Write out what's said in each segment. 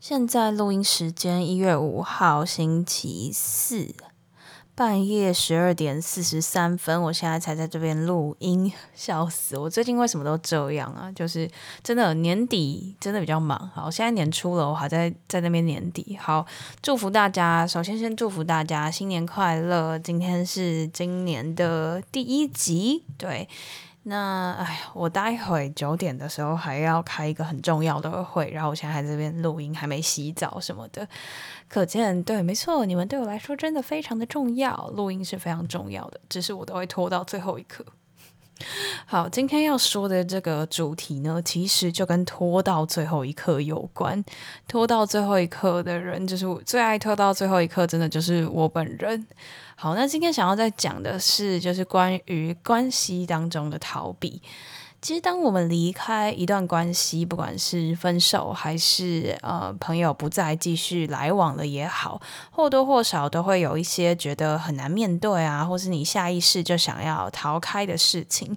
现在录音时间一月五号星期四。半夜十二点四十三分，我现在才在这边录音，笑死！我最近为什么都这样啊？就是真的年底真的比较忙。好，现在年初了，我还在在那边年底。好，祝福大家，首先先祝福大家新年快乐！今天是今年的第一集，对。那哎，我待会九点的时候还要开一个很重要的会，然后我现在还在这边录音，还没洗澡什么的，可见对，没错，你们对我来说真的非常的重要，录音是非常重要的，只是我都会拖到最后一刻。好，今天要说的这个主题呢，其实就跟拖到最后一刻有关。拖到最后一刻的人，就是我最爱拖到最后一刻，真的就是我本人。好，那今天想要再讲的是，就是关于关系当中的逃避。其实，当我们离开一段关系，不管是分手还是呃朋友不再继续来往了也好，或多或少都会有一些觉得很难面对啊，或是你下意识就想要逃开的事情。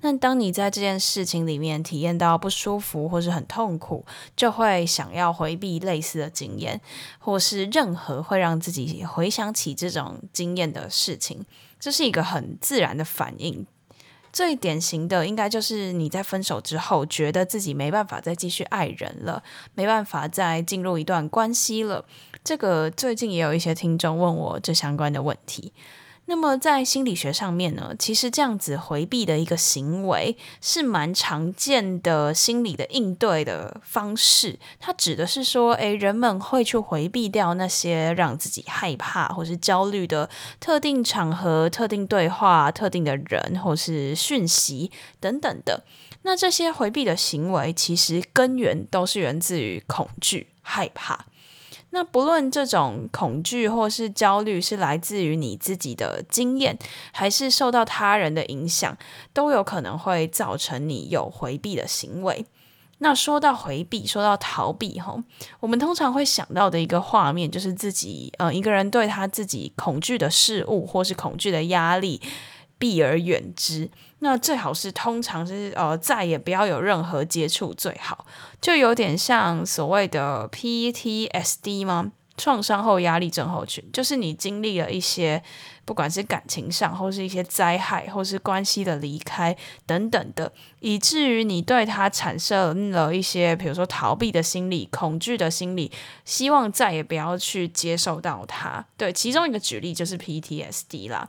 那当你在这件事情里面体验到不舒服或是很痛苦，就会想要回避类似的经验，或是任何会让自己回想起这种经验的事情，这是一个很自然的反应。最典型的应该就是你在分手之后，觉得自己没办法再继续爱人了，没办法再进入一段关系了。这个最近也有一些听众问我这相关的问题。那么在心理学上面呢，其实这样子回避的一个行为是蛮常见的心理的应对的方式。它指的是说，诶，人们会去回避掉那些让自己害怕或是焦虑的特定场合、特定对话、特定的人或是讯息等等的。那这些回避的行为，其实根源都是源自于恐惧、害怕。那不论这种恐惧或是焦虑是来自于你自己的经验，还是受到他人的影响，都有可能会造成你有回避的行为。那说到回避，说到逃避，吼，我们通常会想到的一个画面，就是自己，呃，一个人对他自己恐惧的事物或是恐惧的压力。避而远之，那最好是通常是呃再也不要有任何接触最好，就有点像所谓的 PTSD 吗？创伤后压力症候群，就是你经历了一些不管是感情上或是一些灾害或是关系的离开等等的，以至于你对他产生了一些比如说逃避的心理、恐惧的心理，希望再也不要去接受到他。对，其中一个举例就是 PTSD 啦。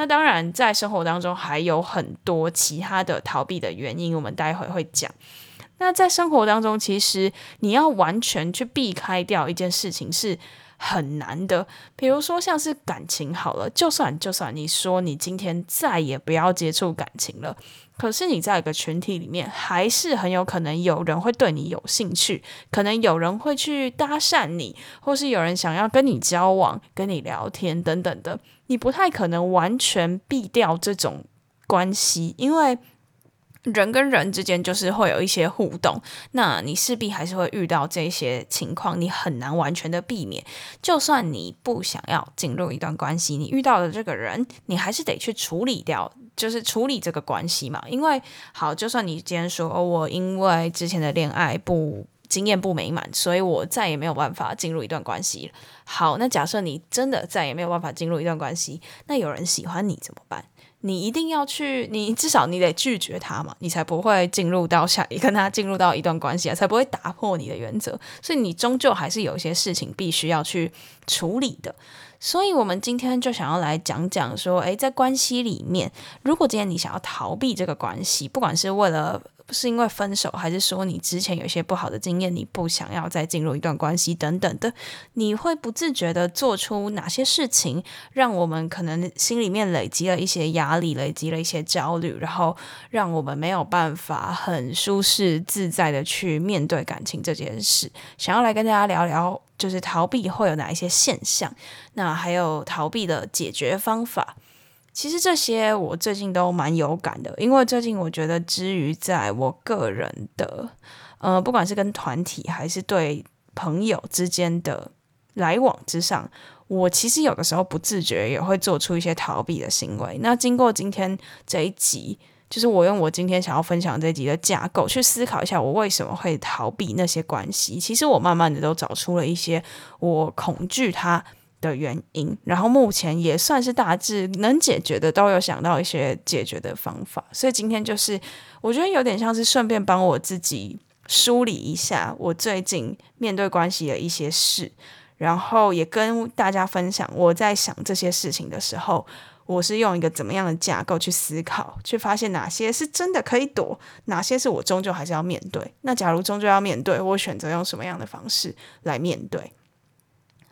那当然，在生活当中还有很多其他的逃避的原因，我们待会会讲。那在生活当中，其实你要完全去避开掉一件事情是很难的。比如说，像是感情好了，就算就算你说你今天再也不要接触感情了，可是你在一个群体里面，还是很有可能有人会对你有兴趣，可能有人会去搭讪你，或是有人想要跟你交往、跟你聊天等等的。你不太可能完全避掉这种关系，因为人跟人之间就是会有一些互动，那你势必还是会遇到这些情况，你很难完全的避免。就算你不想要进入一段关系，你遇到的这个人，你还是得去处理掉，就是处理这个关系嘛。因为好，就算你今天说，哦，我因为之前的恋爱不。经验不美满，所以我再也没有办法进入一段关系。好，那假设你真的再也没有办法进入一段关系，那有人喜欢你怎么办？你一定要去，你至少你得拒绝他嘛，你才不会进入到下一 跟他进入到一段关系啊，才不会打破你的原则。所以你终究还是有一些事情必须要去处理的。所以我们今天就想要来讲讲说，诶，在关系里面，如果今天你想要逃避这个关系，不管是为了是因为分手，还是说你之前有一些不好的经验，你不想要再进入一段关系等等的，你会不自觉的做出哪些事情，让我们可能心里面累积了一些压力，累积了一些焦虑，然后让我们没有办法很舒适自在的去面对感情这件事。想要来跟大家聊聊，就是逃避会有哪一些现象，那还有逃避的解决方法。其实这些我最近都蛮有感的，因为最近我觉得，之于在我个人的，呃，不管是跟团体还是对朋友之间的来往之上，我其实有的时候不自觉也会做出一些逃避的行为。那经过今天这一集，就是我用我今天想要分享这一集的架构去思考一下，我为什么会逃避那些关系。其实我慢慢的都找出了一些我恐惧它的原因，然后目前也算是大致能解决的，都有想到一些解决的方法，所以今天就是我觉得有点像是顺便帮我自己梳理一下我最近面对关系的一些事，然后也跟大家分享我在想这些事情的时候，我是用一个怎么样的架构去思考，去发现哪些是真的可以躲，哪些是我终究还是要面对。那假如终究要面对，我选择用什么样的方式来面对？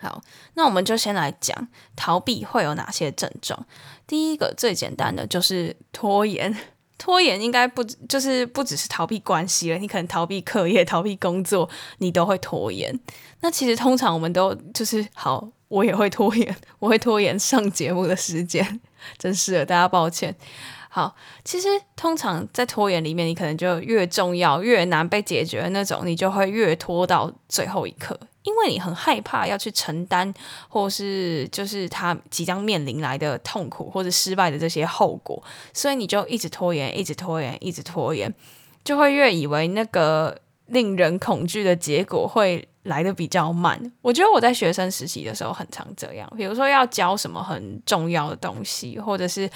好，那我们就先来讲逃避会有哪些症状。第一个最简单的就是拖延，拖延应该不就是不只是逃避关系了，你可能逃避课业、逃避工作，你都会拖延。那其实通常我们都就是好，我也会拖延，我会拖延上节目的时间，真是的，大家抱歉。好，其实通常在拖延里面，你可能就越重要、越难被解决的那种，你就会越拖到最后一刻。因为你很害怕要去承担，或是就是他即将面临来的痛苦或者失败的这些后果，所以你就一直拖延，一直拖延，一直拖延，就会越以为那个令人恐惧的结果会来得比较慢。我觉得我在学生实习的时候很常这样，比如说要教什么很重要的东西，或者是。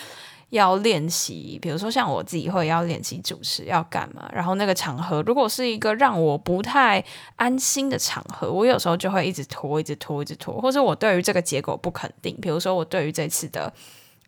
要练习，比如说像我自己会要练习主持要干嘛，然后那个场合如果是一个让我不太安心的场合，我有时候就会一直拖，一直拖，一直拖，或者我对于这个结果不肯定，比如说我对于这次的。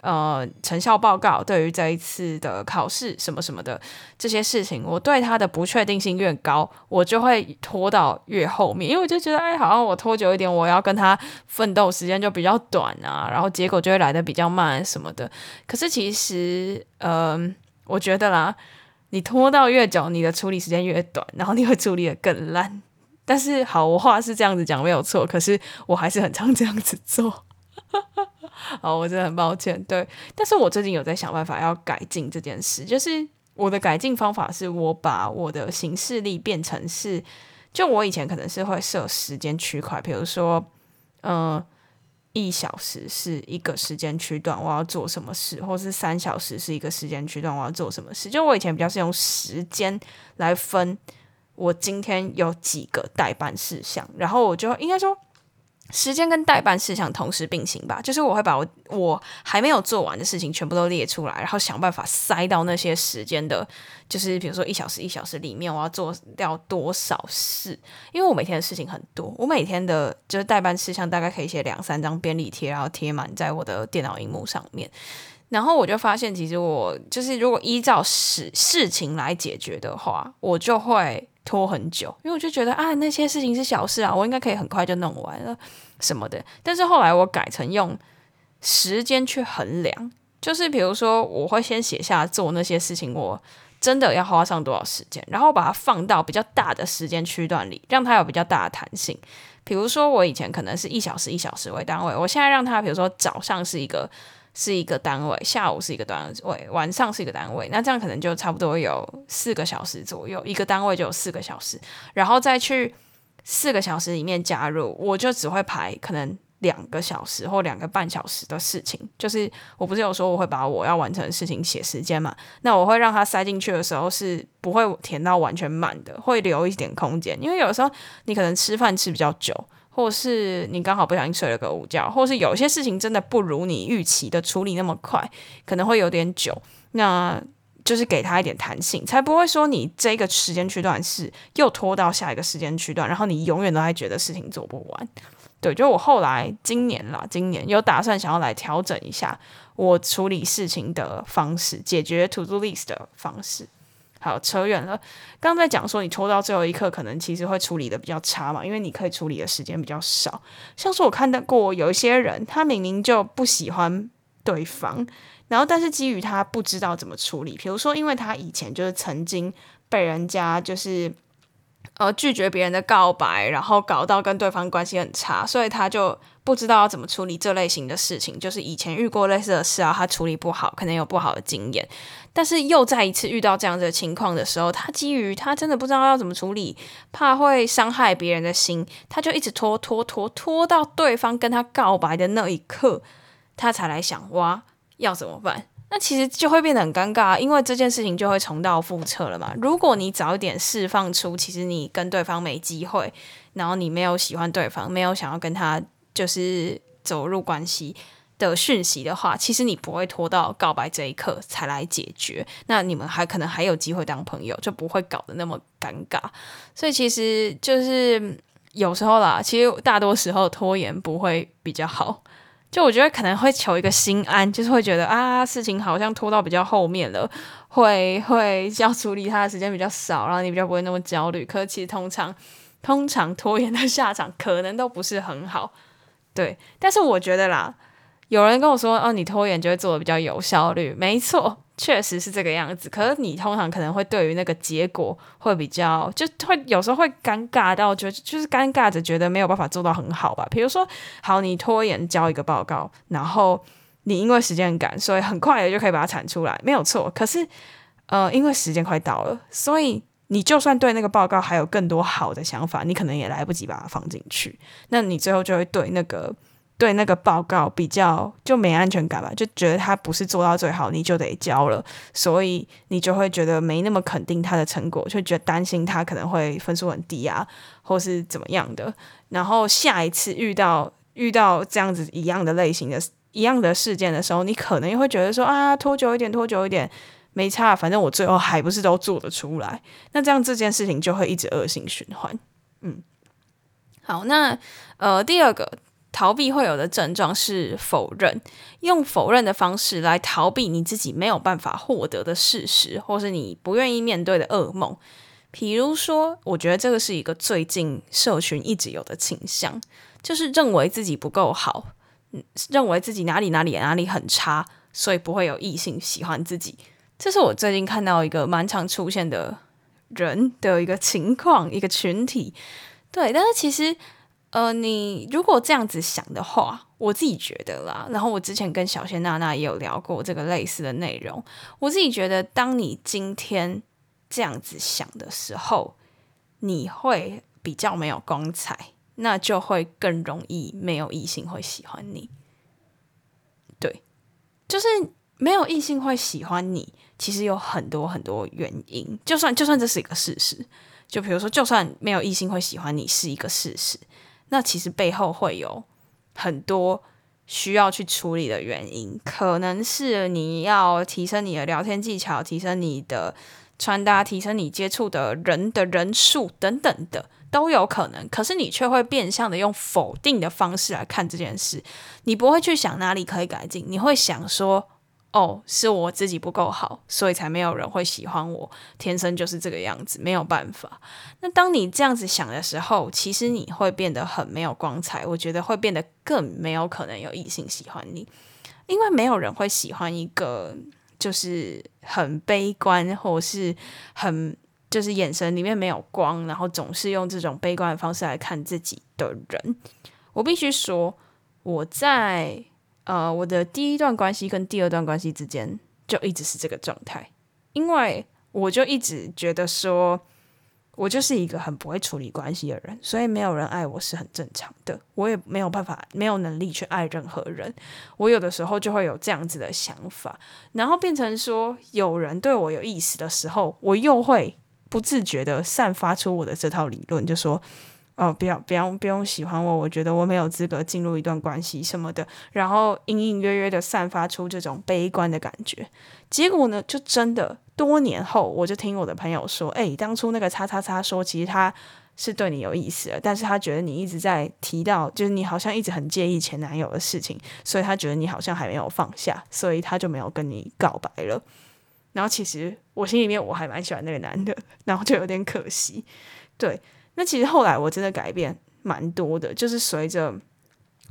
呃，成效报告对于这一次的考试什么什么的这些事情，我对它的不确定性越高，我就会拖到越后面，因为我就觉得，哎，好像我拖久一点，我要跟他奋斗时间就比较短啊，然后结果就会来得比较慢什么的。可是其实，嗯、我觉得啦，你拖到越久，你的处理时间越短，然后你会处理得更烂。但是，好，我话是这样子讲没有错，可是我还是很常这样子做。好，我真的很抱歉。对，但是我最近有在想办法要改进这件事。就是我的改进方法是，我把我的行事历变成是，就我以前可能是会设时间区块，比如说，呃，一小时是一个时间区段，我要做什么事，或是三小时是一个时间区段，我要做什么事。就我以前比较是用时间来分，我今天有几个待办事项，然后我就应该说。时间跟待办事项同时并行吧，就是我会把我我还没有做完的事情全部都列出来，然后想办法塞到那些时间的，就是比如说一小时一小时里面，我要做掉多少事？因为我每天的事情很多，我每天的就是待办事项大概可以写两三张便利贴，然后贴满在我的电脑荧幕上面。然后我就发现，其实我就是如果依照事事情来解决的话，我就会。拖很久，因为我就觉得啊，那些事情是小事啊，我应该可以很快就弄完了什么的。但是后来我改成用时间去衡量，就是比如说我会先写下做那些事情，我真的要花上多少时间，然后把它放到比较大的时间区段里，让它有比较大的弹性。比如说我以前可能是一小时一小时为单位，我现在让它比如说早上是一个。是一个单位，下午是一个单位，晚上是一个单位，那这样可能就差不多有四个小时左右，一个单位就有四个小时，然后再去四个小时里面加入，我就只会排可能两个小时或两个半小时的事情，就是我不是有说我会把我要完成的事情写时间嘛，那我会让它塞进去的时候是不会填到完全满的，会留一点空间，因为有时候你可能吃饭吃比较久。或是你刚好不小心睡了个午觉，或是有些事情真的不如你预期的处理那么快，可能会有点久，那就是给他一点弹性，才不会说你这个时间区段是又拖到下一个时间区段，然后你永远都还觉得事情做不完。对，就我后来今年啦，今年有打算想要来调整一下我处理事情的方式，解决 to do list 的方式。好，扯远了。刚在讲说你抽到最后一刻，可能其实会处理的比较差嘛，因为你可以处理的时间比较少。像是我看到过有一些人，他明明就不喜欢对方，然后但是基于他不知道怎么处理，比如说因为他以前就是曾经被人家就是。呃，拒绝别人的告白，然后搞到跟对方关系很差，所以他就不知道要怎么处理这类型的事情。就是以前遇过类似的事啊，他处理不好，可能有不好的经验。但是又再一次遇到这样子的情况的时候，他基于他真的不知道要怎么处理，怕会伤害别人的心，他就一直拖拖拖拖到对方跟他告白的那一刻，他才来想哇，要怎么办？那其实就会变得很尴尬，因为这件事情就会重蹈覆辙了嘛。如果你早一点释放出，其实你跟对方没机会，然后你没有喜欢对方，没有想要跟他就是走入关系的讯息的话，其实你不会拖到告白这一刻才来解决。那你们还可能还有机会当朋友，就不会搞得那么尴尬。所以其实就是有时候啦，其实大多时候拖延不会比较好。就我觉得可能会求一个心安，就是会觉得啊，事情好像拖到比较后面了，会会要处理他的时间比较少，然后你比较不会那么焦虑。可是其实通常通常拖延的下场可能都不是很好，对。但是我觉得啦，有人跟我说，哦，你拖延就会做的比较有效率，没错。确实是这个样子，可是你通常可能会对于那个结果会比较，就会有时候会尴尬到觉得就是尴尬着觉得没有办法做到很好吧。比如说，好，你拖延交一个报告，然后你因为时间赶，所以很快的就可以把它产出来，没有错。可是，呃，因为时间快到了，所以你就算对那个报告还有更多好的想法，你可能也来不及把它放进去，那你最后就会对那个。对那个报告比较就没安全感吧，就觉得他不是做到最好，你就得交了，所以你就会觉得没那么肯定他的成果，就觉得担心他可能会分数很低啊，或是怎么样的。然后下一次遇到遇到这样子一样的类型的一样的事件的时候，你可能也会觉得说啊，拖久一点，拖久一点没差，反正我最后还不是都做得出来。那这样这件事情就会一直恶性循环。嗯，好，那呃第二个。逃避会有的症状是否认，用否认的方式来逃避你自己没有办法获得的事实，或是你不愿意面对的噩梦。比如说，我觉得这个是一个最近社群一直有的倾向，就是认为自己不够好，认为自己哪里哪里哪里很差，所以不会有异性喜欢自己。这是我最近看到一个蛮常出现的人的一个情况，一个群体。对，但是其实。呃，你如果这样子想的话，我自己觉得啦。然后我之前跟小仙娜娜也有聊过这个类似的内容。我自己觉得，当你今天这样子想的时候，你会比较没有光彩，那就会更容易没有异性会喜欢你。对，就是没有异性会喜欢你，其实有很多很多原因。就算就算这是一个事实，就比如说，就算没有异性会喜欢你是一个事实。那其实背后会有很多需要去处理的原因，可能是你要提升你的聊天技巧，提升你的穿搭，提升你接触的人的人数等等的都有可能。可是你却会变相的用否定的方式来看这件事，你不会去想哪里可以改进，你会想说。哦，是我自己不够好，所以才没有人会喜欢我。天生就是这个样子，没有办法。那当你这样子想的时候，其实你会变得很没有光彩。我觉得会变得更没有可能有异性喜欢你，因为没有人会喜欢一个就是很悲观，或是很就是眼神里面没有光，然后总是用这种悲观的方式来看自己的人。我必须说，我在。呃，我的第一段关系跟第二段关系之间就一直是这个状态，因为我就一直觉得说，我就是一个很不会处理关系的人，所以没有人爱我是很正常的，我也没有办法，没有能力去爱任何人。我有的时候就会有这样子的想法，然后变成说，有人对我有意思的时候，我又会不自觉的散发出我的这套理论，就说。哦，不要，不要，不用喜欢我。我觉得我没有资格进入一段关系什么的，然后隐隐约约的散发出这种悲观的感觉。结果呢，就真的多年后，我就听我的朋友说，诶，当初那个叉叉叉说，其实他是对你有意思的，但是他觉得你一直在提到，就是你好像一直很介意前男友的事情，所以他觉得你好像还没有放下，所以他就没有跟你告白了。然后其实我心里面我还蛮喜欢那个男的，然后就有点可惜。对，那其实后来我真的改变蛮多的，就是随着。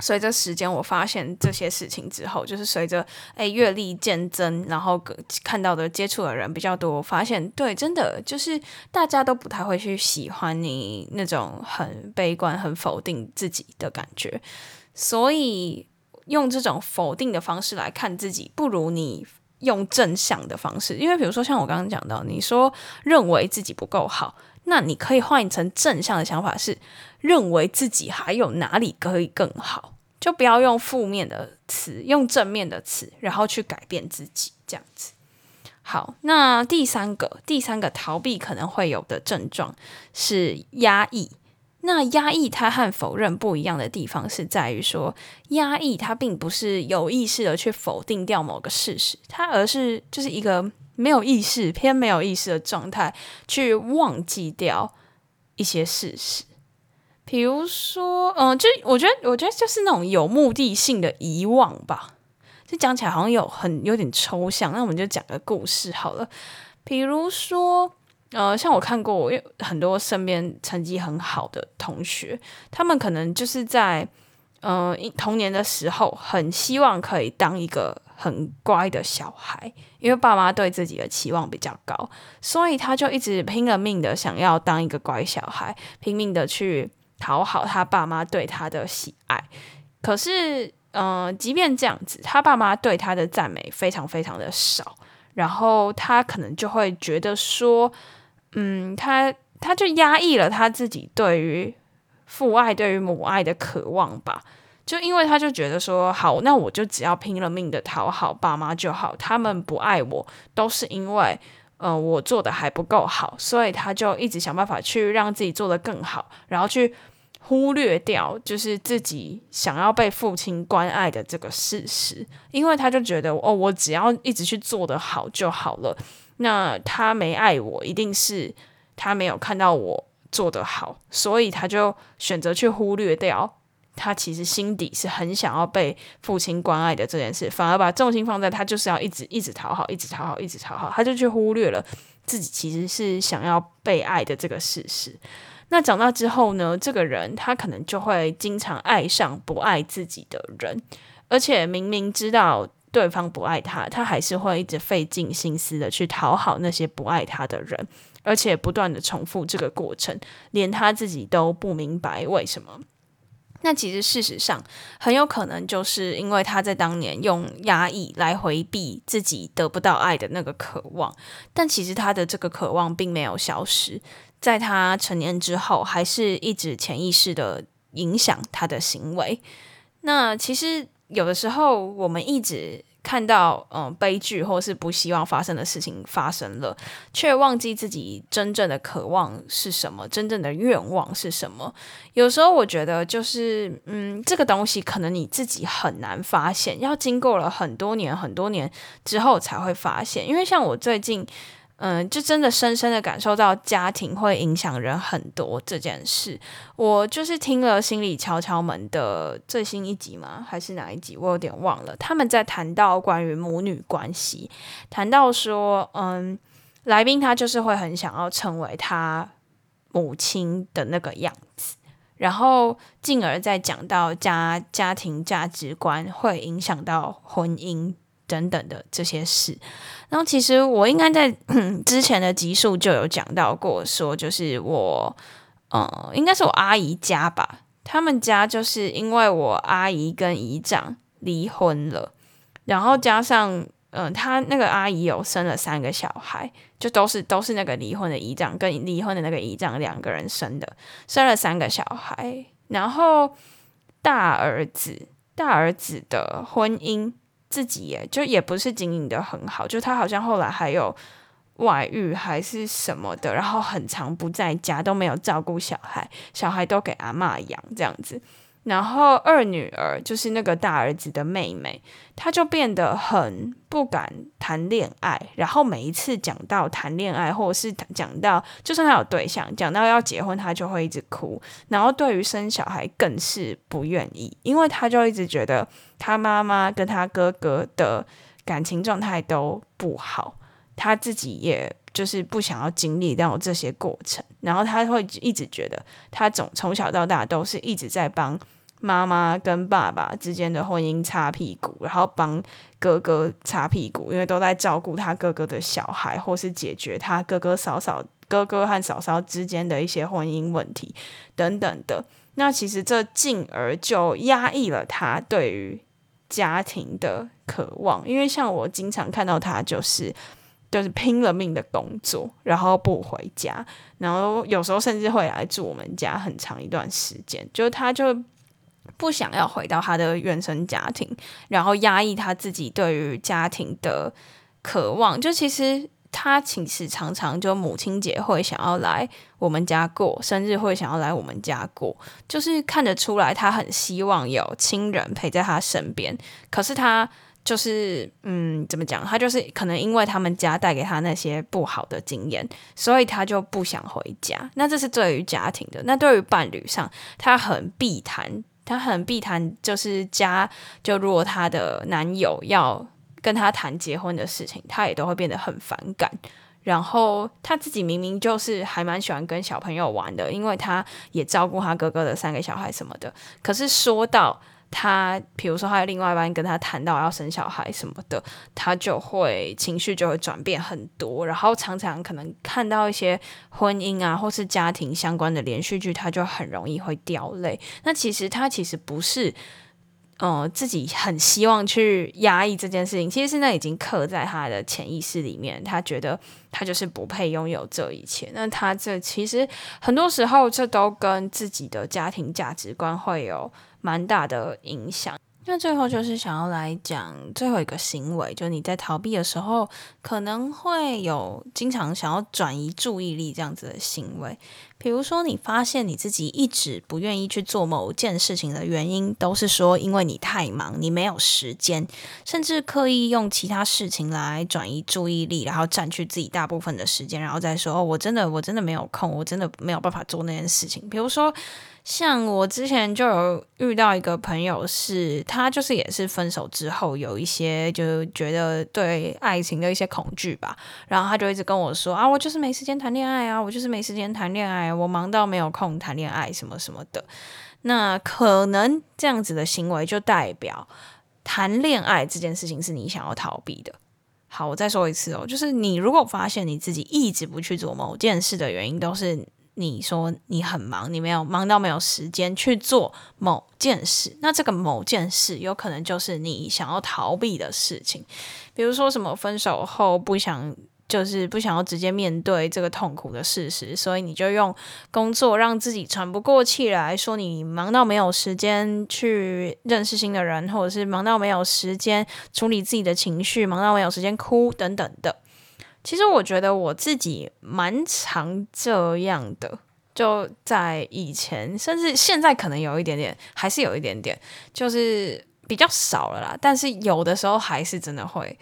随着时间，我发现这些事情之后，就是随着诶阅历渐增，然后看到的接触的人比较多，我发现对，真的就是大家都不太会去喜欢你那种很悲观、很否定自己的感觉，所以用这种否定的方式来看自己，不如你用正向的方式。因为比如说像我刚刚讲到，你说认为自己不够好。那你可以换成正向的想法，是认为自己还有哪里可以更好，就不要用负面的词，用正面的词，然后去改变自己，这样子。好，那第三个，第三个逃避可能会有的症状是压抑。那压抑它和否认不一样的地方是在于说，压抑它并不是有意识的去否定掉某个事实，它而是就是一个。没有意识，偏没有意识的状态，去忘记掉一些事实。比如说，嗯，就我觉得，我觉得就是那种有目的性的遗忘吧。这讲起来好像有很有点抽象，那我们就讲个故事好了。比如说，呃，像我看过，我有很多身边成绩很好的同学，他们可能就是在，嗯、呃，童年的时候，很希望可以当一个。很乖的小孩，因为爸妈对自己的期望比较高，所以他就一直拼了命的想要当一个乖小孩，拼命的去讨好他爸妈对他的喜爱。可是，嗯、即便这样子，他爸妈对他的赞美非常非常的少，然后他可能就会觉得说，嗯，他他就压抑了他自己对于父爱、对于母爱的渴望吧。就因为他就觉得说好，那我就只要拼了命的讨好爸妈就好，他们不爱我都是因为，呃，我做的还不够好，所以他就一直想办法去让自己做得更好，然后去忽略掉就是自己想要被父亲关爱的这个事实，因为他就觉得哦，我只要一直去做得好就好了，那他没爱我，一定是他没有看到我做得好，所以他就选择去忽略掉。他其实心底是很想要被父亲关爱的这件事，反而把重心放在他就是要一直一直讨好，一直讨好，一直讨好，他就去忽略了自己其实是想要被爱的这个事实。那长大之后呢，这个人他可能就会经常爱上不爱自己的人，而且明明知道对方不爱他，他还是会一直费尽心思的去讨好那些不爱他的人，而且不断的重复这个过程，连他自己都不明白为什么。那其实事实上很有可能就是因为他在当年用压抑来回避自己得不到爱的那个渴望，但其实他的这个渴望并没有消失，在他成年之后，还是一直潜意识的影响他的行为。那其实有的时候我们一直。看到嗯悲剧或是不希望发生的事情发生了，却忘记自己真正的渴望是什么，真正的愿望是什么。有时候我觉得就是嗯，这个东西可能你自己很难发现，要经过了很多年很多年之后才会发现。因为像我最近。嗯，就真的深深的感受到家庭会影响人很多这件事。我就是听了《心理敲敲门》的最新一集吗？还是哪一集？我有点忘了。他们在谈到关于母女关系，谈到说，嗯，来宾他就是会很想要成为他母亲的那个样子，然后进而再讲到家家庭价值观会影响到婚姻。等等的这些事，然后其实我应该在 之前的集数就有讲到过，说就是我，呃，应该是我阿姨家吧，他们家就是因为我阿姨跟姨丈离婚了，然后加上，嗯、他那个阿姨有生了三个小孩，就都是都是那个离婚的姨丈跟离婚的那个姨丈两个人生的，生了三个小孩，然后大儿子大儿子的婚姻。自己也，就也不是经营的很好，就他好像后来还有外遇还是什么的，然后很长不在家，都没有照顾小孩，小孩都给阿嬷养这样子。然后二女儿就是那个大儿子的妹妹，她就变得很不敢谈恋爱。然后每一次讲到谈恋爱，或者是讲到就算她有对象，讲到要结婚，她就会一直哭。然后对于生小孩更是不愿意，因为她就一直觉得她妈妈跟她哥哥的感情状态都不好。他自己也就是不想要经历到这些过程，然后他会一直觉得他总从小到大都是一直在帮妈妈跟爸爸之间的婚姻擦屁股，然后帮哥哥擦屁股，因为都在照顾他哥哥的小孩，或是解决他哥哥嫂嫂、哥哥和嫂嫂之间的一些婚姻问题等等的。那其实这进而就压抑了他对于家庭的渴望，因为像我经常看到他就是就是拼了命的工作，然后不回家，然后有时候甚至会来住我们家很长一段时间，就他就不想要回到他的原生家庭，然后压抑他自己对于家庭的渴望，就其实。他其实常常就母亲节会想要来我们家过，生日会想要来我们家过，就是看得出来他很希望有亲人陪在他身边。可是他就是嗯，怎么讲？他就是可能因为他们家带给他那些不好的经验，所以他就不想回家。那这是对于家庭的。那对于伴侣上，他很避谈，他很避谈，就是家就如果他的男友要。跟他谈结婚的事情，他也都会变得很反感。然后他自己明明就是还蛮喜欢跟小朋友玩的，因为他也照顾他哥哥的三个小孩什么的。可是说到他，比如说他的另外一半跟他谈到要生小孩什么的，他就会情绪就会转变很多。然后常常可能看到一些婚姻啊或是家庭相关的连续剧，他就很容易会掉泪。那其实他其实不是。嗯，自己很希望去压抑这件事情，其实是那已经刻在他的潜意识里面。他觉得他就是不配拥有这一切。那他这其实很多时候，这都跟自己的家庭价值观会有蛮大的影响。那最后就是想要来讲最后一个行为，就你在逃避的时候，可能会有经常想要转移注意力这样子的行为。比如说，你发现你自己一直不愿意去做某件事情的原因，都是说因为你太忙，你没有时间，甚至刻意用其他事情来转移注意力，然后占据自己大部分的时间，然后再说哦，我真的我真的没有空，我真的没有办法做那件事情。比如说。像我之前就有遇到一个朋友是，他就是也是分手之后有一些就觉得对爱情的一些恐惧吧，然后他就一直跟我说啊，我就是没时间谈恋爱啊，我就是没时间谈恋爱，我忙到没有空谈恋爱什么什么的。那可能这样子的行为就代表谈恋爱这件事情是你想要逃避的。好，我再说一次哦，就是你如果发现你自己一直不去做某件事的原因都是。你说你很忙，你没有忙到没有时间去做某件事，那这个某件事有可能就是你想要逃避的事情，比如说什么分手后不想，就是不想要直接面对这个痛苦的事实，所以你就用工作让自己喘不过气来，说你忙到没有时间去认识新的人，或者是忙到没有时间处理自己的情绪，忙到没有时间哭等等的。其实我觉得我自己蛮常这样的，就在以前，甚至现在可能有一点点，还是有一点点，就是比较少了啦。但是有的时候还是真的会。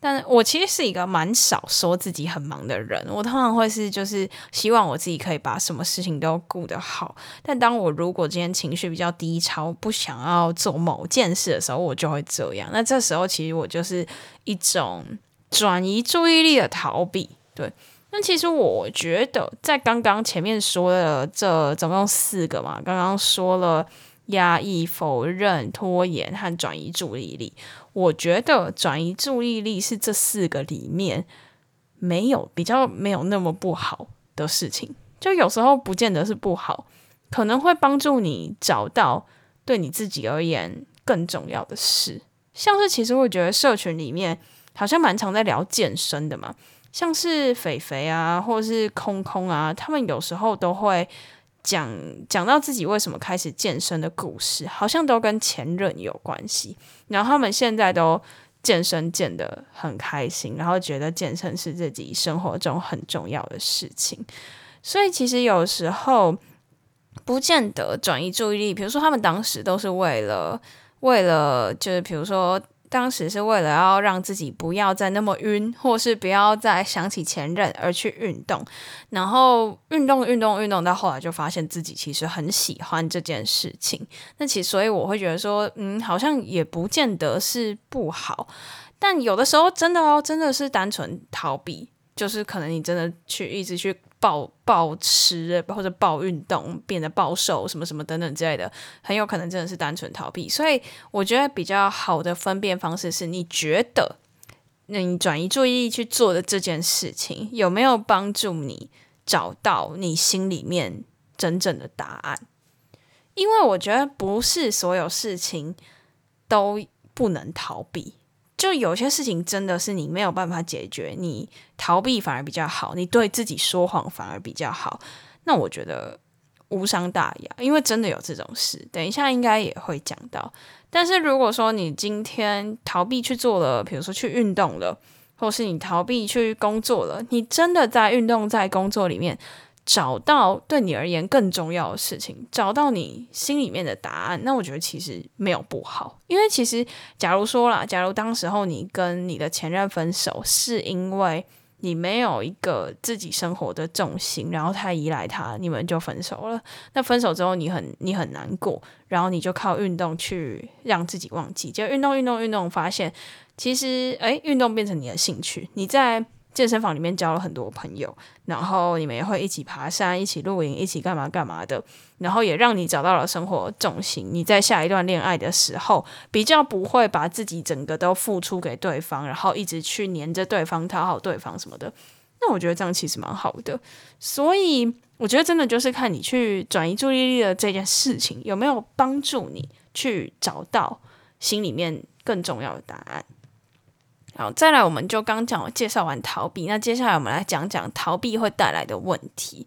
但我其实是一个蛮少说自己很忙的人，我通常会是就是希望我自己可以把什么事情都顾得好。但当我如果今天情绪比较低潮，不想要做某件事的时候，我就会这样。那这时候其实我就是一种。转移注意力的逃避，对。那其实我觉得，在刚刚前面说的这总共四个嘛，刚刚说了压抑、否认、拖延和转移注意力。我觉得转移注意力是这四个里面没有比较没有那么不好的事情，就有时候不见得是不好，可能会帮助你找到对你自己而言更重要的事。像是其实我觉得社群里面。好像蛮常在聊健身的嘛，像是肥肥啊，或者是空空啊，他们有时候都会讲讲到自己为什么开始健身的故事，好像都跟前任有关系。然后他们现在都健身健得很开心，然后觉得健身是自己生活中很重要的事情。所以其实有时候不见得转移注意力，比如说他们当时都是为了为了就是比如说。当时是为了要让自己不要再那么晕，或是不要再想起前任而去运动，然后运动运动运动到后来就发现自己其实很喜欢这件事情。那其所以我会觉得说，嗯，好像也不见得是不好，但有的时候真的哦，真的是单纯逃避，就是可能你真的去一直去暴暴吃或者暴运动，变得暴瘦什么什么等等之类的，很有可能真的是单纯逃避。所以我觉得比较好的分辨方式是你觉得你转移注意力去做的这件事情有没有帮助你找到你心里面真正的答案？因为我觉得不是所有事情都不能逃避。就有些事情真的是你没有办法解决，你逃避反而比较好，你对自己说谎反而比较好。那我觉得无伤大雅，因为真的有这种事，等一下应该也会讲到。但是如果说你今天逃避去做了，比如说去运动了，或是你逃避去工作了，你真的在运动在工作里面。找到对你而言更重要的事情，找到你心里面的答案，那我觉得其实没有不好。因为其实，假如说啦，假如当时候你跟你的前任分手，是因为你没有一个自己生活的重心，然后太依赖他，你们就分手了。那分手之后，你很你很难过，然后你就靠运动去让自己忘记，就运动运动运动，发现其实诶，运动变成你的兴趣，你在。健身房里面交了很多朋友，然后你们也会一起爬山、一起露营、一起干嘛干嘛的，然后也让你找到了生活重心。你在下一段恋爱的时候，比较不会把自己整个都付出给对方，然后一直去黏着对方、讨好对方什么的。那我觉得这样其实蛮好的。所以我觉得真的就是看你去转移注意力的这件事情有没有帮助你去找到心里面更重要的答案。好，再来，我们就刚讲介绍完逃避，那接下来我们来讲讲逃避会带来的问题。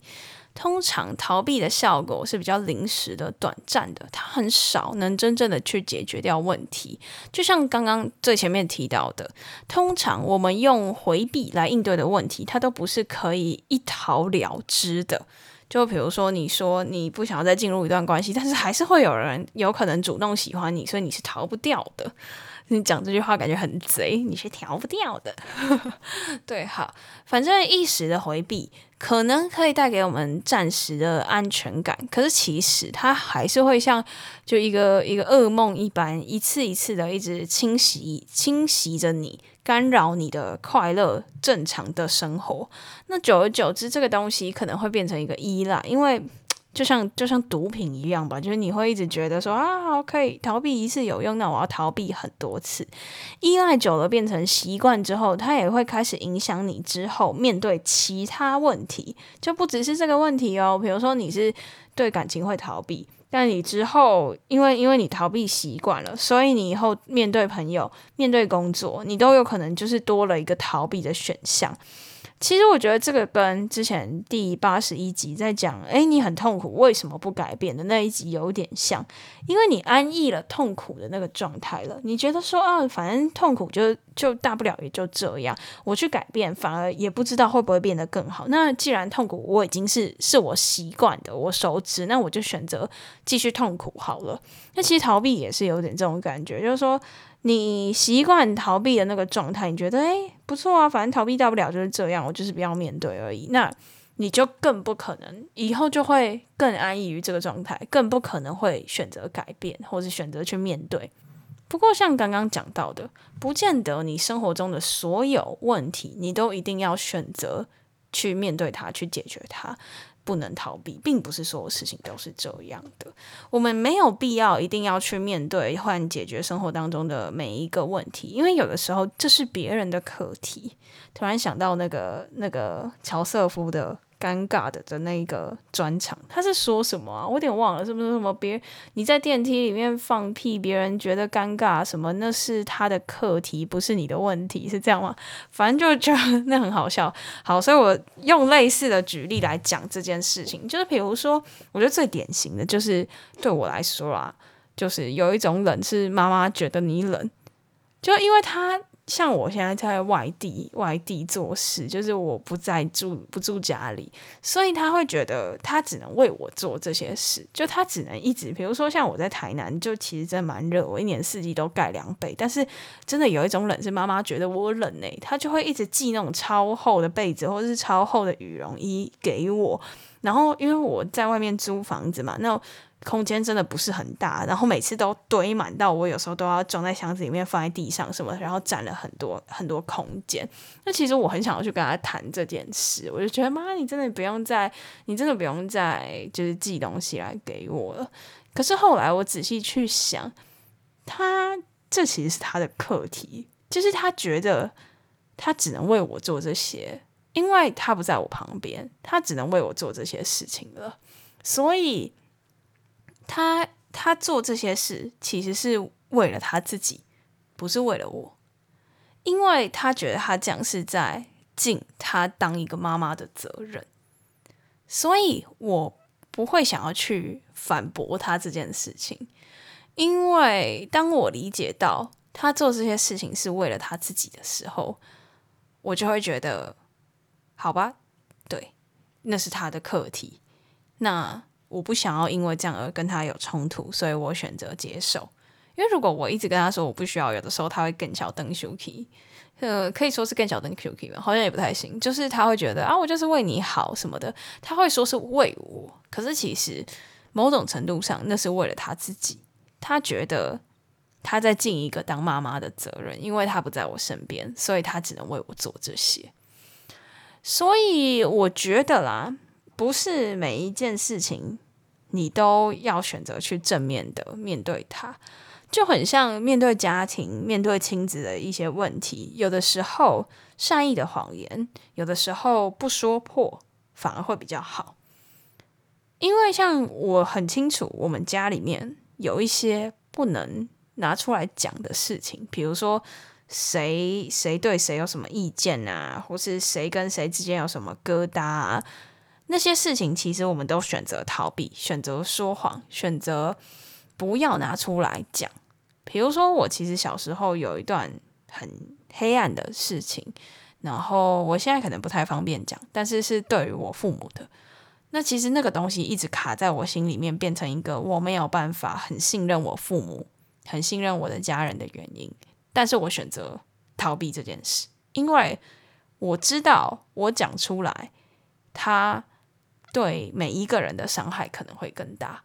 通常逃避的效果是比较临时的、短暂的，它很少能真正的去解决掉问题。就像刚刚最前面提到的，通常我们用回避来应对的问题，它都不是可以一逃了之的。就比如说，你说你不想要再进入一段关系，但是还是会有人有可能主动喜欢你，所以你是逃不掉的。你讲这句话感觉很贼，你是逃不掉的。对，好，反正一时的回避可能可以带给我们暂时的安全感，可是其实它还是会像就一个一个噩梦一般，一次一次的一直侵袭侵袭着你，干扰你的快乐正常的生活。那久而久之，这个东西可能会变成一个依赖，因为。就像就像毒品一样吧，就是你会一直觉得说啊，好，可以逃避一次有用，那我要逃避很多次。依赖久了变成习惯之后，它也会开始影响你之后面对其他问题，就不只是这个问题哦。比如说你是对感情会逃避，但你之后因为因为你逃避习惯了，所以你以后面对朋友、面对工作，你都有可能就是多了一个逃避的选项。其实我觉得这个跟之前第八十一集在讲，诶，你很痛苦，为什么不改变的那一集有点像，因为你安逸了痛苦的那个状态了，你觉得说啊，反正痛苦就就大不了也就这样，我去改变反而也不知道会不会变得更好。那既然痛苦我已经是是我习惯的，我熟知，那我就选择继续痛苦好了。那其实逃避也是有点这种感觉，就是说。你习惯逃避的那个状态，你觉得诶不错啊，反正逃避大不了就是这样，我就是不要面对而已。那你就更不可能以后就会更安逸于这个状态，更不可能会选择改变或是选择去面对。不过像刚刚讲到的，不见得你生活中的所有问题，你都一定要选择去面对它，去解决它。不能逃避，并不是所有事情都是这样的。我们没有必要一定要去面对或解决生活当中的每一个问题，因为有的时候这是别人的课题。突然想到那个那个乔瑟夫的。尴尬的的那个专场，他是说什么啊？我有点忘了，是不是什么别你在电梯里面放屁，别人觉得尴尬什么？那是他的课题，不是你的问题，是这样吗？反正就就那很好笑。好，所以我用类似的举例来讲这件事情，就是比如说，我觉得最典型的就是对我来说啊，就是有一种冷是妈妈觉得你冷，就因为他。像我现在在外地，外地做事，就是我不在住，不住家里，所以他会觉得他只能为我做这些事，就他只能一直，比如说像我在台南，就其实真的蛮热，我一年四季都盖两被，但是真的有一种冷是妈妈觉得我冷诶、她就会一直寄那种超厚的被子或者是超厚的羽绒衣给我，然后因为我在外面租房子嘛，那。空间真的不是很大，然后每次都堆满到我有时候都要装在箱子里面放在地上什么，然后占了很多很多空间。那其实我很想要去跟他谈这件事，我就觉得妈，你真的不用再，你真的不用再就是寄东西来给我了。可是后来我仔细去想，他这其实是他的课题，就是他觉得他只能为我做这些，因为他不在我旁边，他只能为我做这些事情了，所以。他他做这些事其实是为了他自己，不是为了我，因为他觉得他这样是在尽他当一个妈妈的责任，所以我不会想要去反驳他这件事情，因为当我理解到他做这些事情是为了他自己的时候，我就会觉得，好吧，对，那是他的课题，那。我不想要因为这样而跟他有冲突，所以我选择接受。因为如果我一直跟他说我不需要，有的时候他会更小灯 Suki，呃，可以说是更小灯 Suki 吗？好像也不太行。就是他会觉得啊，我就是为你好什么的，他会说是为我。可是其实某种程度上，那是为了他自己。他觉得他在尽一个当妈妈的责任，因为他不在我身边，所以他只能为我做这些。所以我觉得啦。不是每一件事情你都要选择去正面的面对它，就很像面对家庭、面对亲子的一些问题。有的时候善意的谎言，有的时候不说破反而会比较好。因为像我很清楚，我们家里面有一些不能拿出来讲的事情，比如说谁谁对谁有什么意见啊，或是谁跟谁之间有什么疙瘩啊。那些事情，其实我们都选择逃避，选择说谎，选择不要拿出来讲。比如说，我其实小时候有一段很黑暗的事情，然后我现在可能不太方便讲，但是是对于我父母的。那其实那个东西一直卡在我心里面，变成一个我没有办法很信任我父母、很信任我的家人的原因。但是我选择逃避这件事，因为我知道我讲出来，他。对每一个人的伤害可能会更大，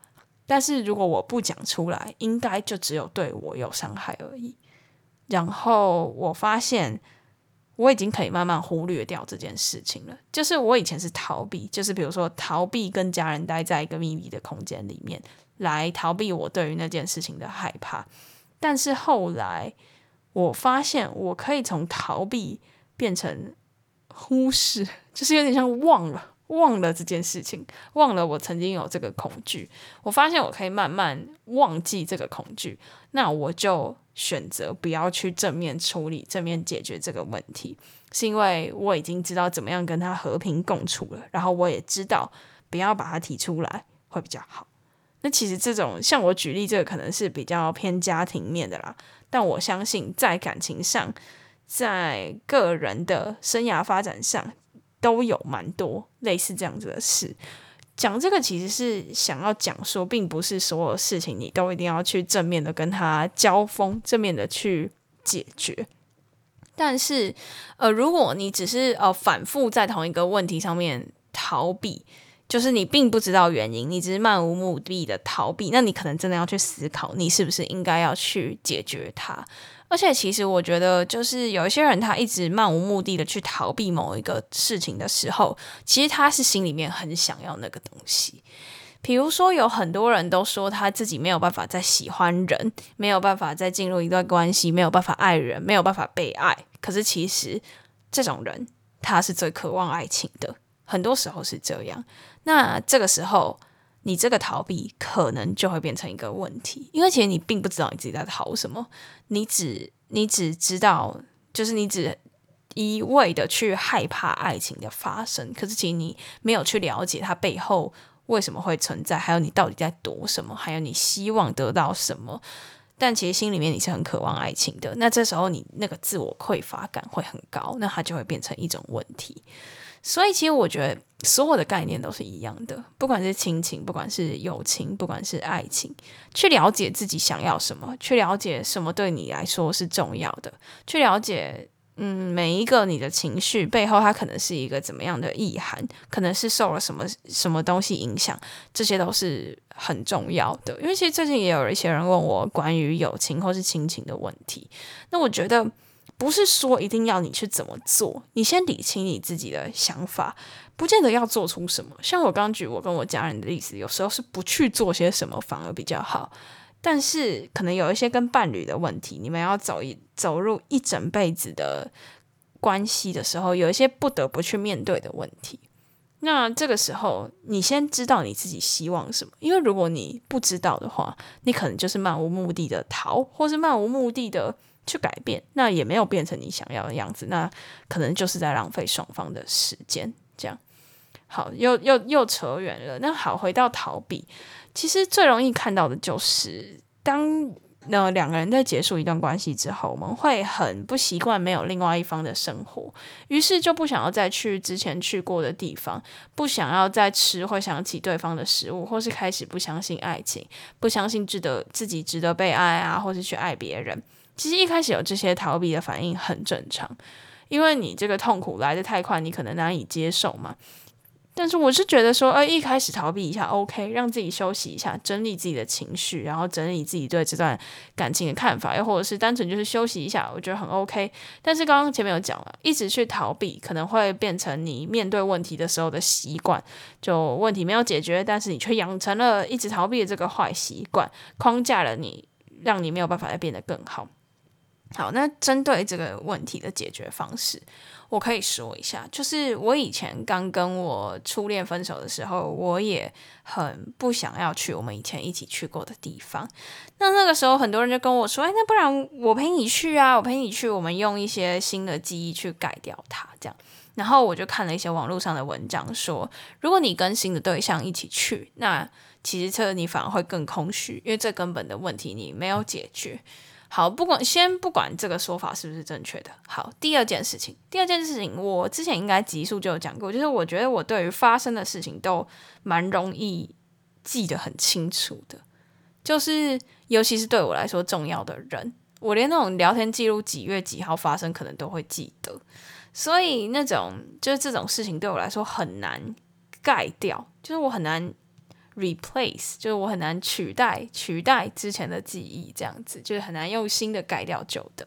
但是如果我不讲出来，应该就只有对我有伤害而已。然后我发现我已经可以慢慢忽略掉这件事情了。就是我以前是逃避，就是比如说逃避跟家人待在一个秘密的空间里面，来逃避我对于那件事情的害怕。但是后来我发现，我可以从逃避变成忽视，就是有点像忘了。忘了这件事情，忘了我曾经有这个恐惧。我发现我可以慢慢忘记这个恐惧，那我就选择不要去正面处理、正面解决这个问题，是因为我已经知道怎么样跟他和平共处了。然后我也知道不要把它提出来会比较好。那其实这种像我举例这个可能是比较偏家庭面的啦，但我相信在感情上，在个人的生涯发展上。都有蛮多类似这样子的事，讲这个其实是想要讲说，并不是所有事情你都一定要去正面的跟他交锋，正面的去解决。但是，呃，如果你只是呃反复在同一个问题上面逃避，就是你并不知道原因，你只是漫无目的的逃避，那你可能真的要去思考，你是不是应该要去解决它。而且，其实我觉得，就是有一些人，他一直漫无目的的去逃避某一个事情的时候，其实他是心里面很想要那个东西。比如说，有很多人都说他自己没有办法再喜欢人，没有办法再进入一段关系，没有办法爱人，没有办法被爱。可是，其实这种人他是最渴望爱情的，很多时候是这样。那这个时候，你这个逃避可能就会变成一个问题，因为其实你并不知道你自己在逃什么，你只你只知道，就是你只一味的去害怕爱情的发生，可是其实你没有去了解它背后为什么会存在，还有你到底在躲什么，还有你希望得到什么，但其实心里面你是很渴望爱情的，那这时候你那个自我匮乏感会很高，那它就会变成一种问题。所以，其实我觉得所有的概念都是一样的，不管是亲情，不管是友情，不管是爱情，去了解自己想要什么，去了解什么对你来说是重要的，去了解嗯，每一个你的情绪背后，它可能是一个怎么样的意涵，可能是受了什么什么东西影响，这些都是很重要的。因为其实最近也有一些人问我关于友情或是亲情的问题，那我觉得不是说一定要你去怎么做，你先理清你自己的想法，不见得要做出什么。像我刚举我跟我家人的例子，有时候是不去做些什么反而比较好。但是可能有一些跟伴侣的问题，你们要走一走入一整辈子的关系的时候，有一些不得不去面对的问题。那这个时候，你先知道你自己希望什么，因为如果你不知道的话，你可能就是漫无目的的逃，或是漫无目的的去改变，那也没有变成你想要的样子，那可能就是在浪费双方的时间。这样，好，又又又扯远了。那好，回到逃避。其实最容易看到的就是，当那两个人在结束一段关系之后，我们会很不习惯没有另外一方的生活，于是就不想要再去之前去过的地方，不想要再吃会想起对方的食物，或是开始不相信爱情，不相信值得自己值得被爱啊，或是去爱别人。其实一开始有这些逃避的反应很正常，因为你这个痛苦来得太快，你可能难以接受嘛。但是我是觉得说，呃，一开始逃避一下，OK，让自己休息一下，整理自己的情绪，然后整理自己对这段感情的看法，又或者是单纯就是休息一下，我觉得很 OK。但是刚刚前面有讲了，一直去逃避，可能会变成你面对问题的时候的习惯，就问题没有解决，但是你却养成了一直逃避的这个坏习惯，框架了你，让你没有办法再变得更好。好，那针对这个问题的解决方式。我可以说一下，就是我以前刚跟我初恋分手的时候，我也很不想要去我们以前一起去过的地方。那那个时候，很多人就跟我说：“哎，那不然我陪你去啊，我陪你去，我们用一些新的记忆去改掉它。”这样，然后我就看了一些网络上的文章，说如果你跟新的对象一起去，那其实这你反而会更空虚，因为这根本的问题你没有解决。好，不管先不管这个说法是不是正确的。好，第二件事情，第二件事情，我之前应该集数就有讲过，就是我觉得我对于发生的事情都蛮容易记得很清楚的，就是尤其是对我来说重要的人，我连那种聊天记录几月几号发生可能都会记得，所以那种就是这种事情对我来说很难盖掉，就是我很难。Replace 就是我很难取代取代之前的记忆，这样子就是很难用新的改掉旧的。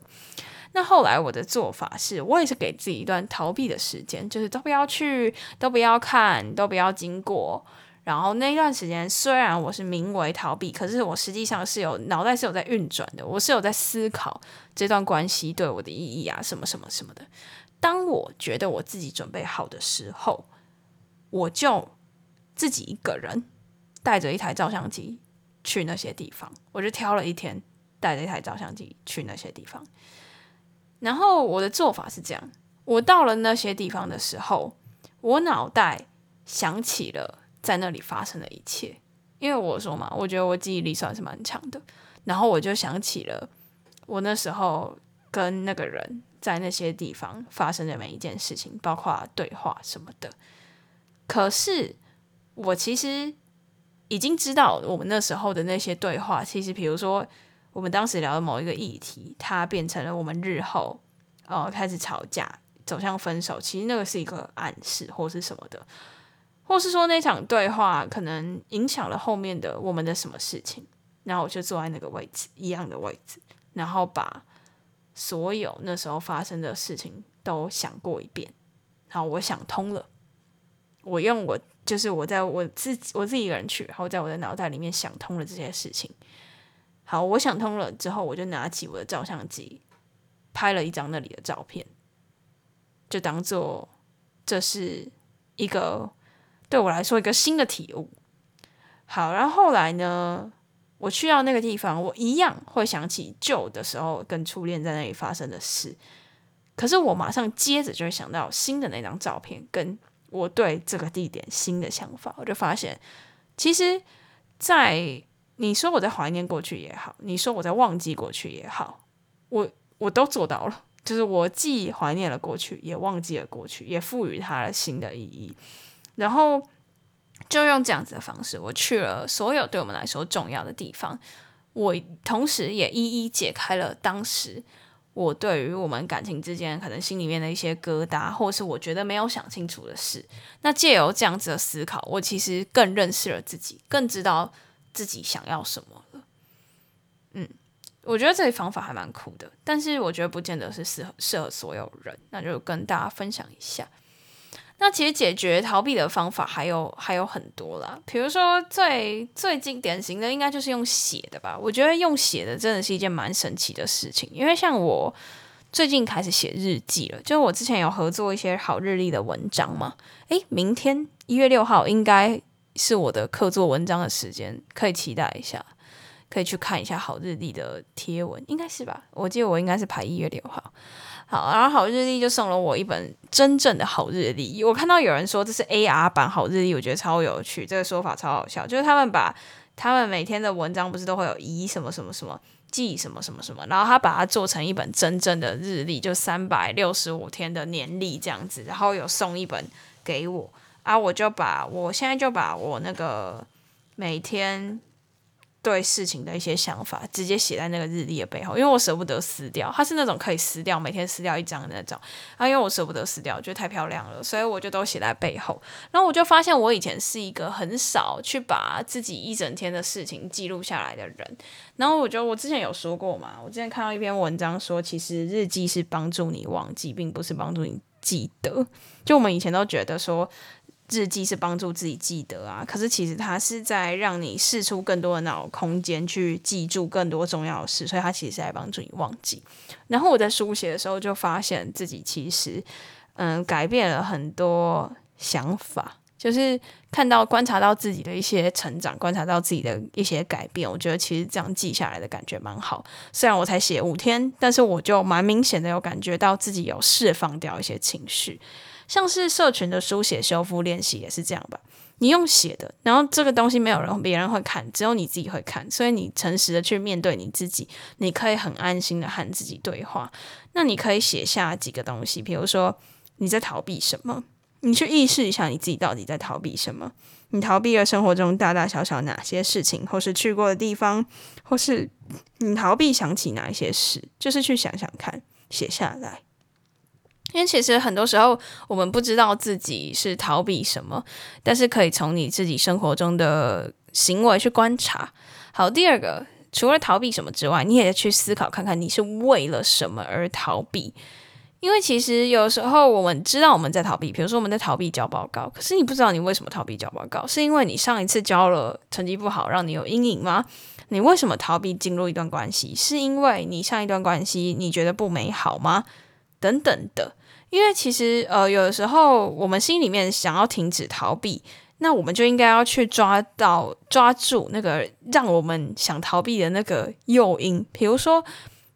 那后来我的做法是，我也是给自己一段逃避的时间，就是都不要去，都不要看，都不要经过。然后那段时间虽然我是名为逃避，可是我实际上是有脑袋是有在运转的，我是有在思考这段关系对我的意义啊，什么什么什么的。当我觉得我自己准备好的时候，我就自己一个人。带着一台照相机去那些地方，我就挑了一天，带着一台照相机去那些地方。然后我的做法是这样：我到了那些地方的时候，我脑袋想起了在那里发生的一切，因为我说嘛，我觉得我记忆力算是蛮强的。然后我就想起了我那时候跟那个人在那些地方发生的每一件事情，包括对话什么的。可是我其实。已经知道我们那时候的那些对话，其实比如说我们当时聊的某一个议题，它变成了我们日后呃开始吵架，走向分手。其实那个是一个暗示，或是什么的，或是说那场对话可能影响了后面的我们的什么事情。然后我就坐在那个位置，一样的位置，然后把所有那时候发生的事情都想过一遍。然后我想通了，我用我。就是我在我自己我自己一个人去，然后在我的脑袋里面想通了这些事情。好，我想通了之后，我就拿起我的照相机，拍了一张那里的照片，就当做这是一个对我来说一个新的体悟。好，然后后来呢，我去到那个地方，我一样会想起旧的时候跟初恋在那里发生的事，可是我马上接着就会想到新的那张照片跟。我对这个地点新的想法，我就发现，其实，在你说我在怀念过去也好，你说我在忘记过去也好，我我都做到了，就是我既怀念了过去，也忘记了过去，也赋予它了新的意义，然后就用这样子的方式，我去了所有对我们来说重要的地方，我同时也一一解开了当时我对于我们感情之间可能心里面的一些疙瘩，或是我觉得没有想清楚的事。那借由这样子的思考，我其实更认识了自己，更知道自己想要什么了。嗯，我觉得这个方法还蛮酷的，但是我觉得不见得是适合适合所有人。那就跟大家分享一下。那其实解决逃避的方法还有还有很多啦，比如说最最近典型的应该就是用写的吧。我觉得用写的真的是一件蛮神奇的事情，因为像我最近开始写日记了，就是我之前有合作一些好日历的文章嘛。诶，明天一月六号应该是我的客座文章的时间，可以期待一下，可以去看一下好日历的贴文，应该是吧？我记得我应该是排一月六号。好，然后好日历就送了我一本真正的好日历。我看到有人说这是 AR 版好日历，我觉得超有趣，这个说法超好笑。就是他们把他们每天的文章不是都会有宜什么什么什么记什么什么什么，然后他把它做成一本真正的日历，就三百六十五天的年历这样子，然后有送一本给我啊，我就把我现在就把我那个每天。对事情的一些想法，直接写在那个日历的背后，因为我舍不得撕掉，它是那种可以撕掉，每天撕掉一张的那种啊，因为我舍不得撕掉，觉得太漂亮了，所以我就都写在背后。然后我就发现，我以前是一个很少去把自己一整天的事情记录下来的人。然后我觉得我之前有说过嘛，我之前看到一篇文章说，其实日记是帮助你忘记，并不是帮助你记得。就我们以前都觉得说。日记是帮助自己记得啊，可是其实它是在让你释出更多的脑空间去记住更多重要的事，所以它其实是在帮助你忘记。然后我在书写的时候就发现自己其实嗯改变了很多想法，就是看到观察到自己的一些成长，观察到自己的一些改变。我觉得其实这样记下来的感觉蛮好。虽然我才写五天，但是我就蛮明显的有感觉到自己有释放掉一些情绪。像是社群的书写修复练习也是这样吧，你用写的，然后这个东西没有人别人会看，只有你自己会看，所以你诚实的去面对你自己，你可以很安心的和自己对话。那你可以写下几个东西，比如说你在逃避什么，你去意识一下你自己到底在逃避什么，你逃避了生活中大大小小哪些事情，或是去过的地方，或是你逃避想起哪一些事，就是去想想看，写下来。因为其实很多时候我们不知道自己是逃避什么，但是可以从你自己生活中的行为去观察。好，第二个，除了逃避什么之外，你也去思考看看你是为了什么而逃避。因为其实有时候我们知道我们在逃避，比如说我们在逃避交报告，可是你不知道你为什么逃避交报告，是因为你上一次交了成绩不好，让你有阴影吗？你为什么逃避进入一段关系？是因为你上一段关系你觉得不美好吗？等等的。因为其实，呃，有的时候我们心里面想要停止逃避，那我们就应该要去抓到、抓住那个让我们想逃避的那个诱因。比如说，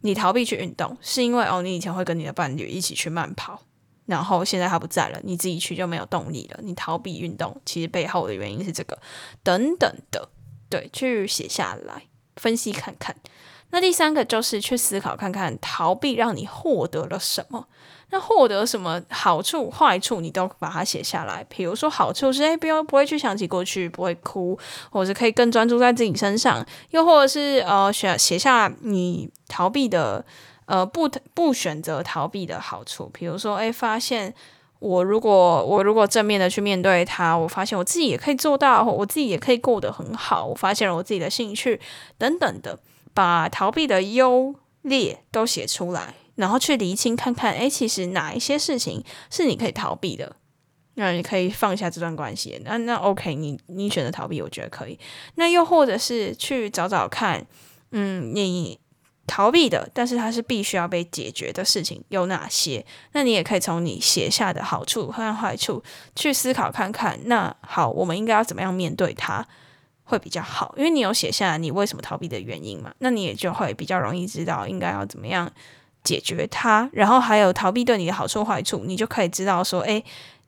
你逃避去运动，是因为哦，你以前会跟你的伴侣一起去慢跑，然后现在他不在了，你自己去就没有动力了。你逃避运动，其实背后的原因是这个，等等的，对，去写下来，分析看看。那第三个就是去思考看看，逃避让你获得了什么。那获得什么好处、坏处，你都把它写下来。比如说，好处是，诶，不要不会去想起过去，不会哭，或者可以更专注在自己身上。又或者是，呃，写写下你逃避的，呃，不不选择逃避的好处。比如说，诶，发现我如果我如果正面的去面对它，我发现我自己也可以做到，我自己也可以过得很好。我发现了我自己的兴趣等等的，把逃避的优劣都写出来。然后去厘清看看，诶，其实哪一些事情是你可以逃避的，那你可以放下这段关系。那那 OK，你你选择逃避，我觉得可以。那又或者是去找找看，嗯，你逃避的，但是它是必须要被解决的事情有哪些？那你也可以从你写下的好处和坏处去思考看看。那好，我们应该要怎么样面对它会比较好？因为你有写下来你为什么逃避的原因嘛，那你也就会比较容易知道应该要怎么样。解决它，然后还有逃避对你的好处坏处，你就可以知道说，诶，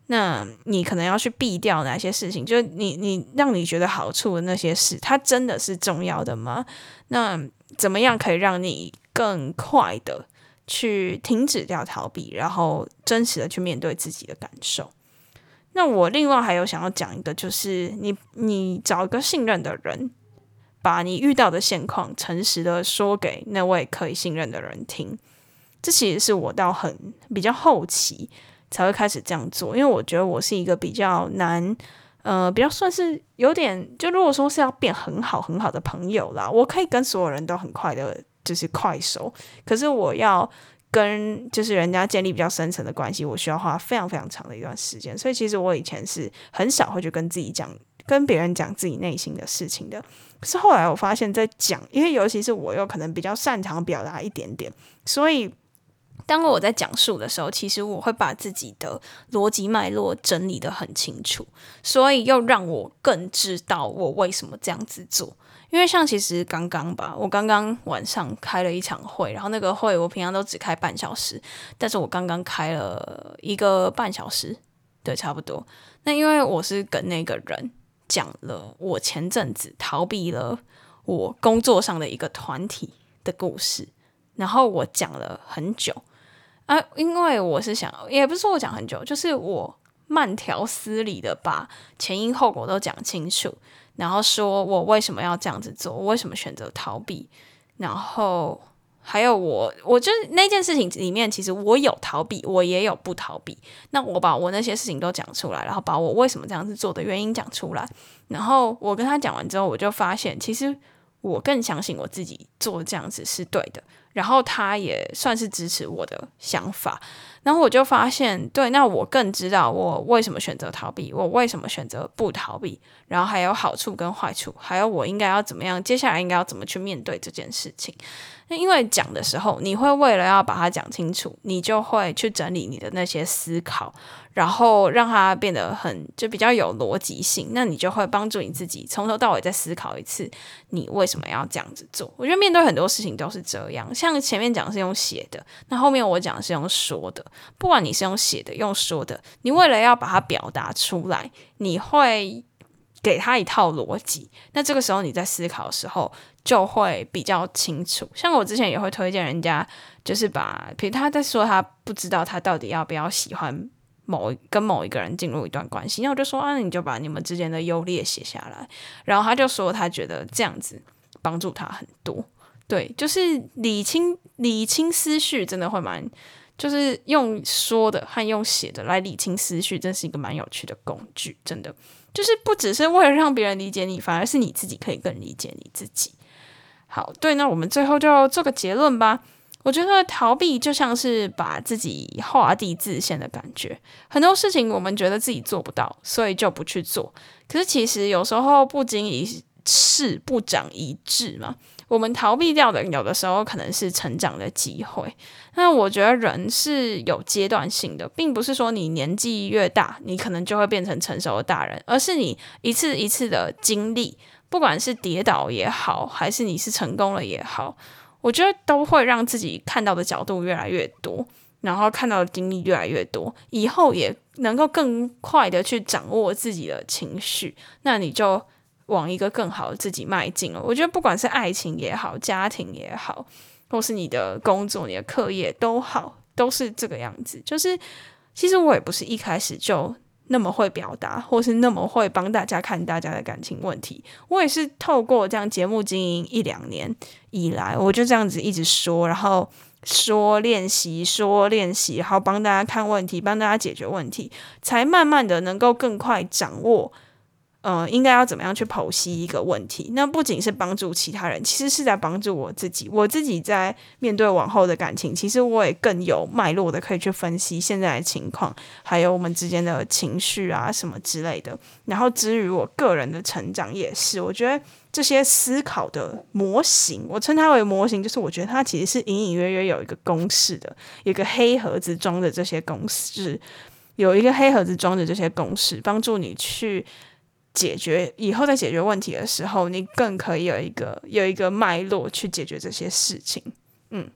那你可能要去避掉哪些事情，就是你你让你觉得好处的那些事，它真的是重要的吗？那怎么样可以让你更快的去停止掉逃避，然后真实的去面对自己的感受？那我另外还有想要讲一个，就是你你找一个信任的人，把你遇到的现况诚实的说给那位可以信任的人听。这其实是我到很比较后期才会开始这样做，因为我觉得我是一个比较难，呃，比较算是有点，就如果说是要变很好很好的朋友啦，我可以跟所有人都很快的，就是快熟，可是我要跟就是人家建立比较深层的关系，我需要花非常非常长的一段时间，所以其实我以前是很少会去跟自己讲。跟别人讲自己内心的事情的，可是后来我发现，在讲，因为尤其是我又可能比较擅长表达一点点，所以当我在讲述的时候，其实我会把自己的逻辑脉络整理得很清楚，所以又让我更知道我为什么这样子做。因为像其实刚刚吧，我刚刚晚上开了一场会，然后那个会我平常都只开半小时，但是我刚刚开了一个半小时，对，差不多。那因为我是跟那个人。讲了我前阵子逃避了我工作上的一个团体的故事，然后我讲了很久啊，因为我是想，也不是说我讲很久，就是我慢条斯理的把前因后果都讲清楚，然后说我为什么要这样子做，我为什么选择逃避，然后。还有我，我就那件事情里面，其实我有逃避，我也有不逃避。那我把我那些事情都讲出来，然后把我为什么这样子做的原因讲出来。然后我跟他讲完之后，我就发现，其实我更相信我自己做这样子是对的。然后他也算是支持我的想法。然后我就发现，对，那我更知道我为什么选择逃避，我为什么选择不逃避。然后还有好处跟坏处，还有我应该要怎么样，接下来应该要怎么去面对这件事情。那因为讲的时候，你会为了要把它讲清楚，你就会去整理你的那些思考，然后让它变得很就比较有逻辑性。那你就会帮助你自己从头到尾再思考一次，你为什么要这样子做？我觉得面对很多事情都是这样，像前面讲是用写的，那后面我讲是用说的。不管你是用写的、用说的，你为了要把它表达出来，你会给他一套逻辑。那这个时候你在思考的时候。就会比较清楚。像我之前也会推荐人家，就是把，比如他在说他不知道他到底要不要喜欢某跟某一个人进入一段关系，那我就说啊，你就把你们之间的优劣写下来。然后他就说他觉得这样子帮助他很多。对，就是理清理清思绪，真的会蛮，就是用说的和用写的来理清思绪，真是一个蛮有趣的工具。真的，就是不只是为了让别人理解你，反而是你自己可以更理解你自己。好，对，那我们最后就做个结论吧。我觉得逃避就像是把自己画地自限的感觉。很多事情我们觉得自己做不到，所以就不去做。可是其实有时候不经一事不长一智嘛。我们逃避掉的，有的时候可能是成长的机会。那我觉得人是有阶段性的，并不是说你年纪越大，你可能就会变成成熟的大人，而是你一次一次的经历。不管是跌倒也好，还是你是成功了也好，我觉得都会让自己看到的角度越来越多，然后看到的经历越来越多，以后也能够更快的去掌握自己的情绪，那你就往一个更好的自己迈进了。我觉得不管是爱情也好，家庭也好，或是你的工作、你的课业都好，都是这个样子。就是其实我也不是一开始就。那么会表达，或是那么会帮大家看大家的感情问题，我也是透过这样节目经营一两年以来，我就这样子一直说，然后说练习，说练习，然后帮大家看问题，帮大家解决问题，才慢慢的能够更快掌握。呃，应该要怎么样去剖析一个问题？那不仅是帮助其他人，其实是在帮助我自己。我自己在面对往后的感情，其实我也更有脉络的可以去分析现在的情况，还有我们之间的情绪啊什么之类的。然后至于我个人的成长，也是我觉得这些思考的模型，我称它为模型，就是我觉得它其实是隐隐约约有一个公式的，一个黑盒子装着这些公式，有一个黑盒子装着这些公式，帮助你去。解决以后在解决问题的时候，你更可以有一个有一个脉络去解决这些事情。嗯，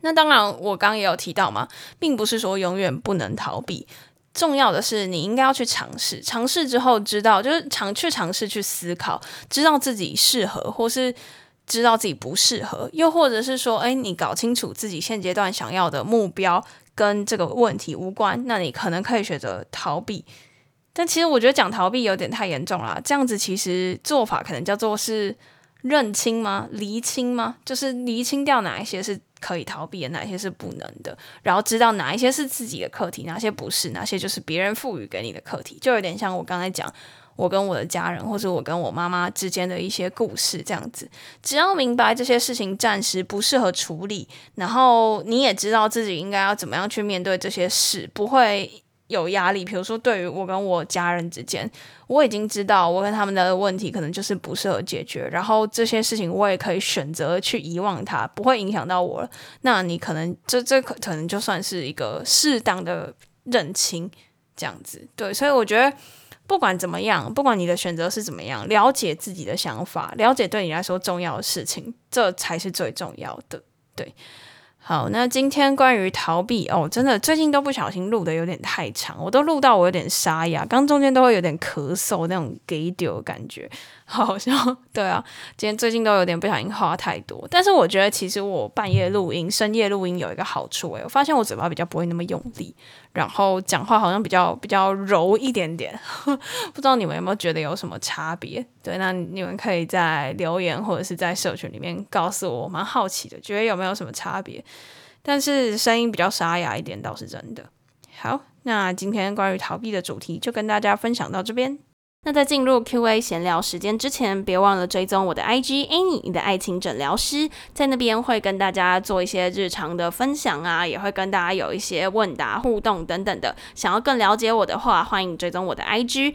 那当然，我刚刚也有提到嘛，并不是说永远不能逃避。重要的是，你应该要去尝试，尝试之后知道，就是尝去尝试去思考，知道自己适合，或是知道自己不适合，又或者是说，诶，你搞清楚自己现阶段想要的目标跟这个问题无关，那你可能可以选择逃避。但其实我觉得讲逃避有点太严重了，这样子其实做法可能叫做是认清吗？厘清吗？就是厘清掉哪一些是可以逃避的，哪一些是不能的，然后知道哪一些是自己的课题，哪些不是，哪些就是别人赋予给你的课题，就有点像我刚才讲。我跟我的家人，或者我跟我妈妈之间的一些故事，这样子，只要明白这些事情暂时不适合处理，然后你也知道自己应该要怎么样去面对这些事，不会有压力。比如说，对于我跟我家人之间，我已经知道我跟他们的问题可能就是不适合解决，然后这些事情我也可以选择去遗忘它，不会影响到我了。那你可能这这可可能就算是一个适当的认清，这样子。对，所以我觉得。不管怎么样，不管你的选择是怎么样，了解自己的想法，了解对你来说重要的事情，这才是最重要的。对，好，那今天关于逃避哦，真的最近都不小心录的有点太长，我都录到我有点沙哑，刚中间都会有点咳嗽那种给丢的感觉。好像对啊，今天最近都有点不小心话太多，但是我觉得其实我半夜录音、深夜录音有一个好处诶，我发现我嘴巴比较不会那么用力，然后讲话好像比较比较柔一点点，不知道你们有没有觉得有什么差别？对，那你们可以在留言或者是在社群里面告诉，我蛮好奇的，觉得有没有什么差别？但是声音比较沙哑一点倒是真的。好，那今天关于逃避的主题就跟大家分享到这边。那在进入 Q&A 闲聊时间之前，别忘了追踪我的 IG Annie，你的爱情诊疗师，在那边会跟大家做一些日常的分享啊，也会跟大家有一些问答互动等等的。想要更了解我的话，欢迎追踪我的 IG。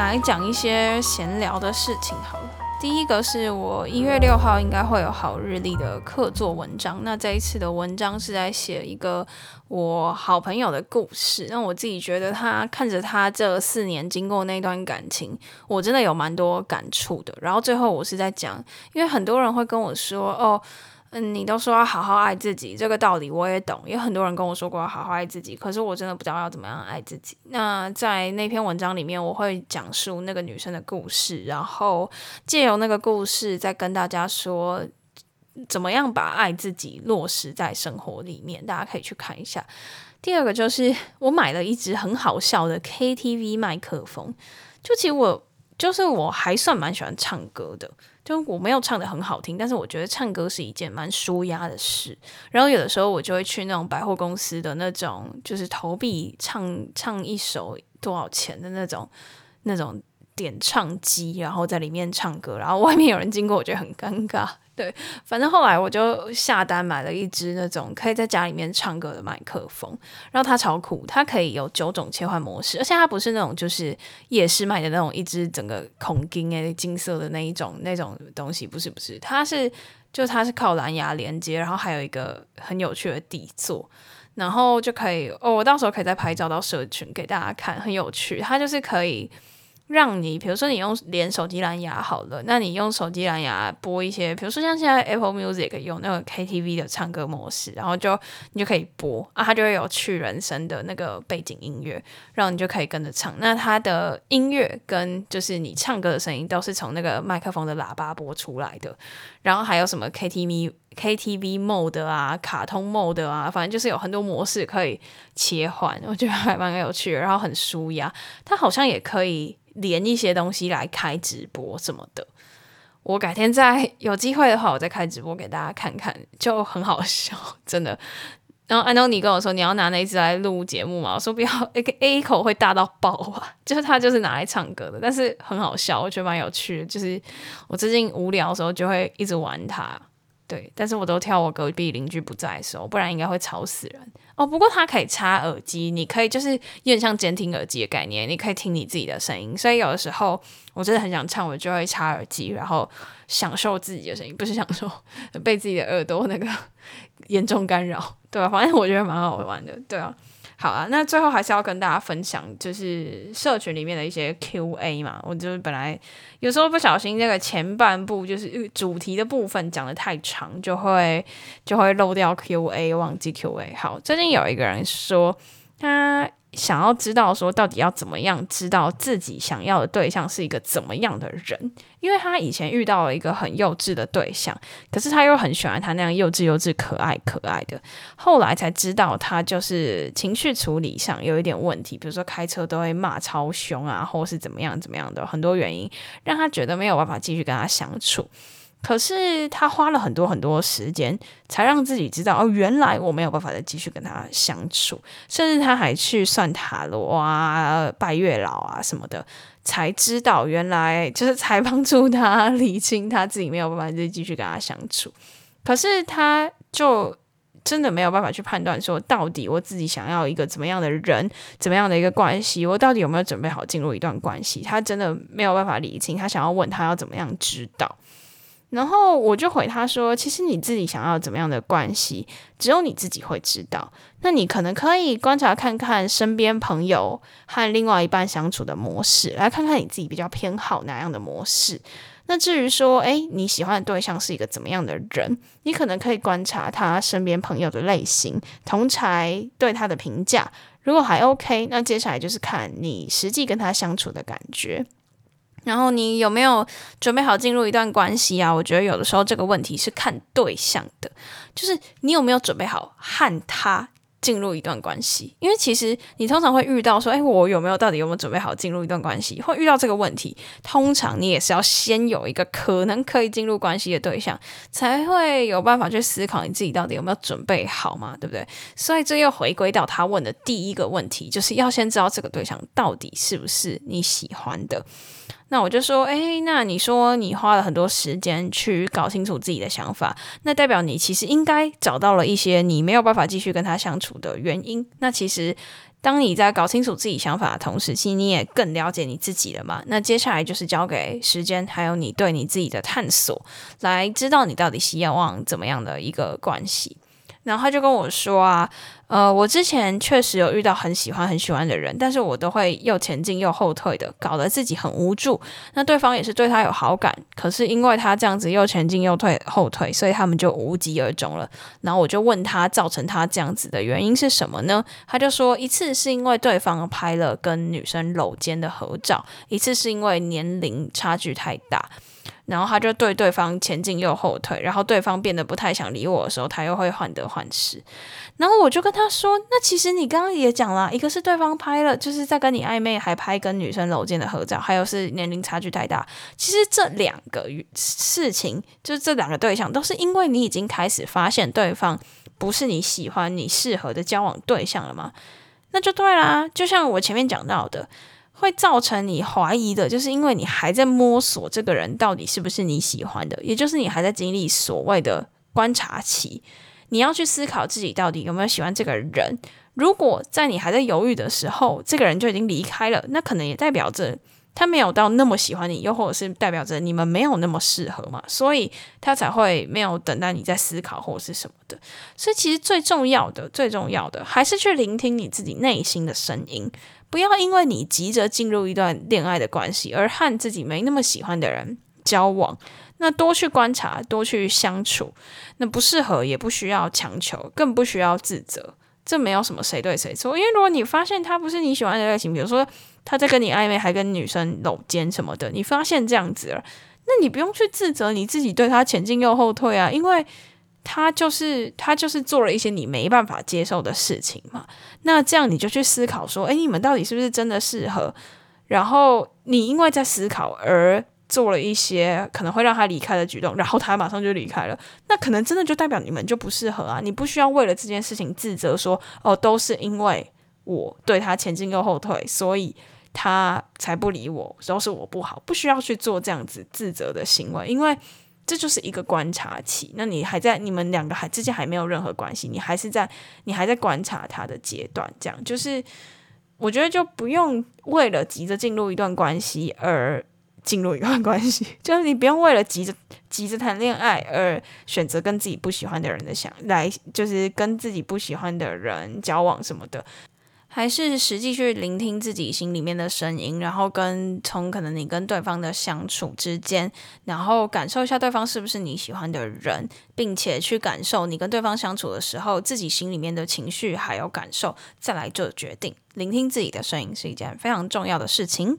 来讲一些闲聊的事情好了。第一个是我一月六号应该会有好日历的客座文章。那这一次的文章是在写一个我好朋友的故事。那我自己觉得他看着他这四年经过那段感情，我真的有蛮多感触的。然后最后我是在讲，因为很多人会跟我说哦。嗯，你都说要好好爱自己，这个道理我也懂。也很多人跟我说过要好好爱自己，可是我真的不知道要怎么样爱自己。那在那篇文章里面，我会讲述那个女生的故事，然后借由那个故事再跟大家说怎么样把爱自己落实在生活里面。大家可以去看一下。第二个就是我买了一支很好笑的 KTV 麦克风，就其实我就是我还算蛮喜欢唱歌的。就我没有唱的很好听，但是我觉得唱歌是一件蛮舒压的事。然后有的时候我就会去那种百货公司的那种，就是投币唱唱一首多少钱的那种那种点唱机，然后在里面唱歌，然后外面有人经过，我觉得很尴尬。对，反正后来我就下单买了一支那种可以在家里面唱歌的麦克风，然后它超酷，它可以有九种切换模式，而且它不是那种就是夜市卖的那种一支整个孔金诶金色的那一种那种东西，不是不是，它是就它是靠蓝牙连接，然后还有一个很有趣的底座，然后就可以哦，我到时候可以再拍照到社群给大家看，很有趣，它就是可以。让你，比如说你用连手机蓝牙好了，那你用手机蓝牙播一些，比如说像现在 Apple Music 用那个 KTV 的唱歌模式，然后就你就可以播啊，它就会有去人声的那个背景音乐，然后你就可以跟着唱。那它的音乐跟就是你唱歌的声音都是从那个麦克风的喇叭播出来的，然后还有什么 KTV KTV Mode 啊、卡通 Mode 啊，反正就是有很多模式可以切换，我觉得还蛮有趣的，然后很舒压。它好像也可以。连一些东西来开直播什么的，我改天再有机会的话，我再开直播给大家看看，就很好笑，真的。然后安东尼跟我说，你要拿那一支来录节目嘛？我说不要，A A 口会大到爆啊！就是他就是拿来唱歌的，但是很好笑，我觉得蛮有趣的。就是我最近无聊的时候就会一直玩它。对，但是我都跳我隔壁邻居不在的时候，不然应该会吵死人哦。不过它可以插耳机，你可以就是有点像监听耳机的概念，你可以听你自己的声音。所以有的时候我真的很想唱，我就会插耳机，然后享受自己的声音，不是享受 被自己的耳朵那个 严重干扰，对吧？反正我觉得蛮好玩的，对啊。好啊，那最后还是要跟大家分享，就是社群里面的一些 Q&A 嘛。我就是本来有时候不小心，那个前半部就是主题的部分讲得太长，就会就会漏掉 Q&A，忘记 Q&A。好，最近有一个人说他。想要知道说到底要怎么样知道自己想要的对象是一个怎么样的人？因为他以前遇到了一个很幼稚的对象，可是他又很喜欢他那样幼稚幼稚、可爱可爱的。后来才知道他就是情绪处理上有一点问题，比如说开车都会骂超凶啊，或是怎么样怎么样的，很多原因让他觉得没有办法继续跟他相处。可是他花了很多很多时间，才让自己知道哦，原来我没有办法再继续跟他相处。甚至他还去算塔罗啊、拜月老啊什么的，才知道原来就是才帮助他理清他自己没有办法再继续跟他相处。可是他就真的没有办法去判断说，到底我自己想要一个怎么样的人，怎么样的一个关系，我到底有没有准备好进入一段关系？他真的没有办法理清。他想要问他要怎么样知道？然后我就回他说：“其实你自己想要怎么样的关系，只有你自己会知道。那你可能可以观察看看身边朋友和另外一半相处的模式，来看看你自己比较偏好哪样的模式。那至于说，诶，你喜欢的对象是一个怎么样的人，你可能可以观察他身边朋友的类型，同侪对他的评价。如果还 OK，那接下来就是看你实际跟他相处的感觉。”然后你有没有准备好进入一段关系啊？我觉得有的时候这个问题是看对象的，就是你有没有准备好和他进入一段关系？因为其实你通常会遇到说，哎，我有没有到底有没有准备好进入一段关系？会遇到这个问题，通常你也是要先有一个可能可以进入关系的对象，才会有办法去思考你自己到底有没有准备好嘛，对不对？所以这又回归到他问的第一个问题，就是要先知道这个对象到底是不是你喜欢的。那我就说，诶，那你说你花了很多时间去搞清楚自己的想法，那代表你其实应该找到了一些你没有办法继续跟他相处的原因。那其实，当你在搞清楚自己想法的同时，其实你也更了解你自己了嘛。那接下来就是交给时间，还有你对你自己的探索，来知道你到底希望怎么样的一个关系。然后他就跟我说啊，呃，我之前确实有遇到很喜欢很喜欢的人，但是我都会又前进又后退的，搞得自己很无助。那对方也是对他有好感，可是因为他这样子又前进又退后退，所以他们就无疾而终了。然后我就问他，造成他这样子的原因是什么呢？他就说，一次是因为对方拍了跟女生搂肩的合照，一次是因为年龄差距太大。然后他就对对方前进又后退，然后对方变得不太想理我的时候，他又会患得患失。然后我就跟他说：“那其实你刚刚也讲了，一个是对方拍了，就是在跟你暧昧，还拍跟女生搂肩的合照，还有是年龄差距太大。其实这两个事情，就是这两个对象，都是因为你已经开始发现对方不是你喜欢、你适合的交往对象了吗？那就对啦。就像我前面讲到的。”会造成你怀疑的，就是因为你还在摸索这个人到底是不是你喜欢的，也就是你还在经历所谓的观察期。你要去思考自己到底有没有喜欢这个人。如果在你还在犹豫的时候，这个人就已经离开了，那可能也代表着他没有到那么喜欢你，又或者是代表着你们没有那么适合嘛，所以他才会没有等待你在思考或者是什么的。所以其实最重要的、最重要的，还是去聆听你自己内心的声音。不要因为你急着进入一段恋爱的关系，而和自己没那么喜欢的人交往。那多去观察，多去相处。那不适合也不需要强求，更不需要自责。这没有什么谁对谁错。因为如果你发现他不是你喜欢的类型，比如说他在跟你暧昧，还跟女生搂肩什么的，你发现这样子了，那你不用去自责你自己对他前进又后退啊，因为。他就是他就是做了一些你没办法接受的事情嘛，那这样你就去思考说，诶，你们到底是不是真的适合？然后你因为在思考而做了一些可能会让他离开的举动，然后他马上就离开了，那可能真的就代表你们就不适合啊！你不需要为了这件事情自责说，哦，都是因为我对他前进又后退，所以他才不理我，都是我不好，不需要去做这样子自责的行为，因为。这就是一个观察期，那你还在你们两个还之间还没有任何关系，你还是在你还在观察他的阶段，这样就是我觉得就不用为了急着进入一段关系而进入一段关系，就是你不用为了急着急着谈恋爱而选择跟自己不喜欢的人的想来，就是跟自己不喜欢的人交往什么的。还是实际去聆听自己心里面的声音，然后跟从可能你跟对方的相处之间，然后感受一下对方是不是你喜欢的人，并且去感受你跟对方相处的时候自己心里面的情绪还有感受，再来做决定。聆听自己的声音是一件非常重要的事情。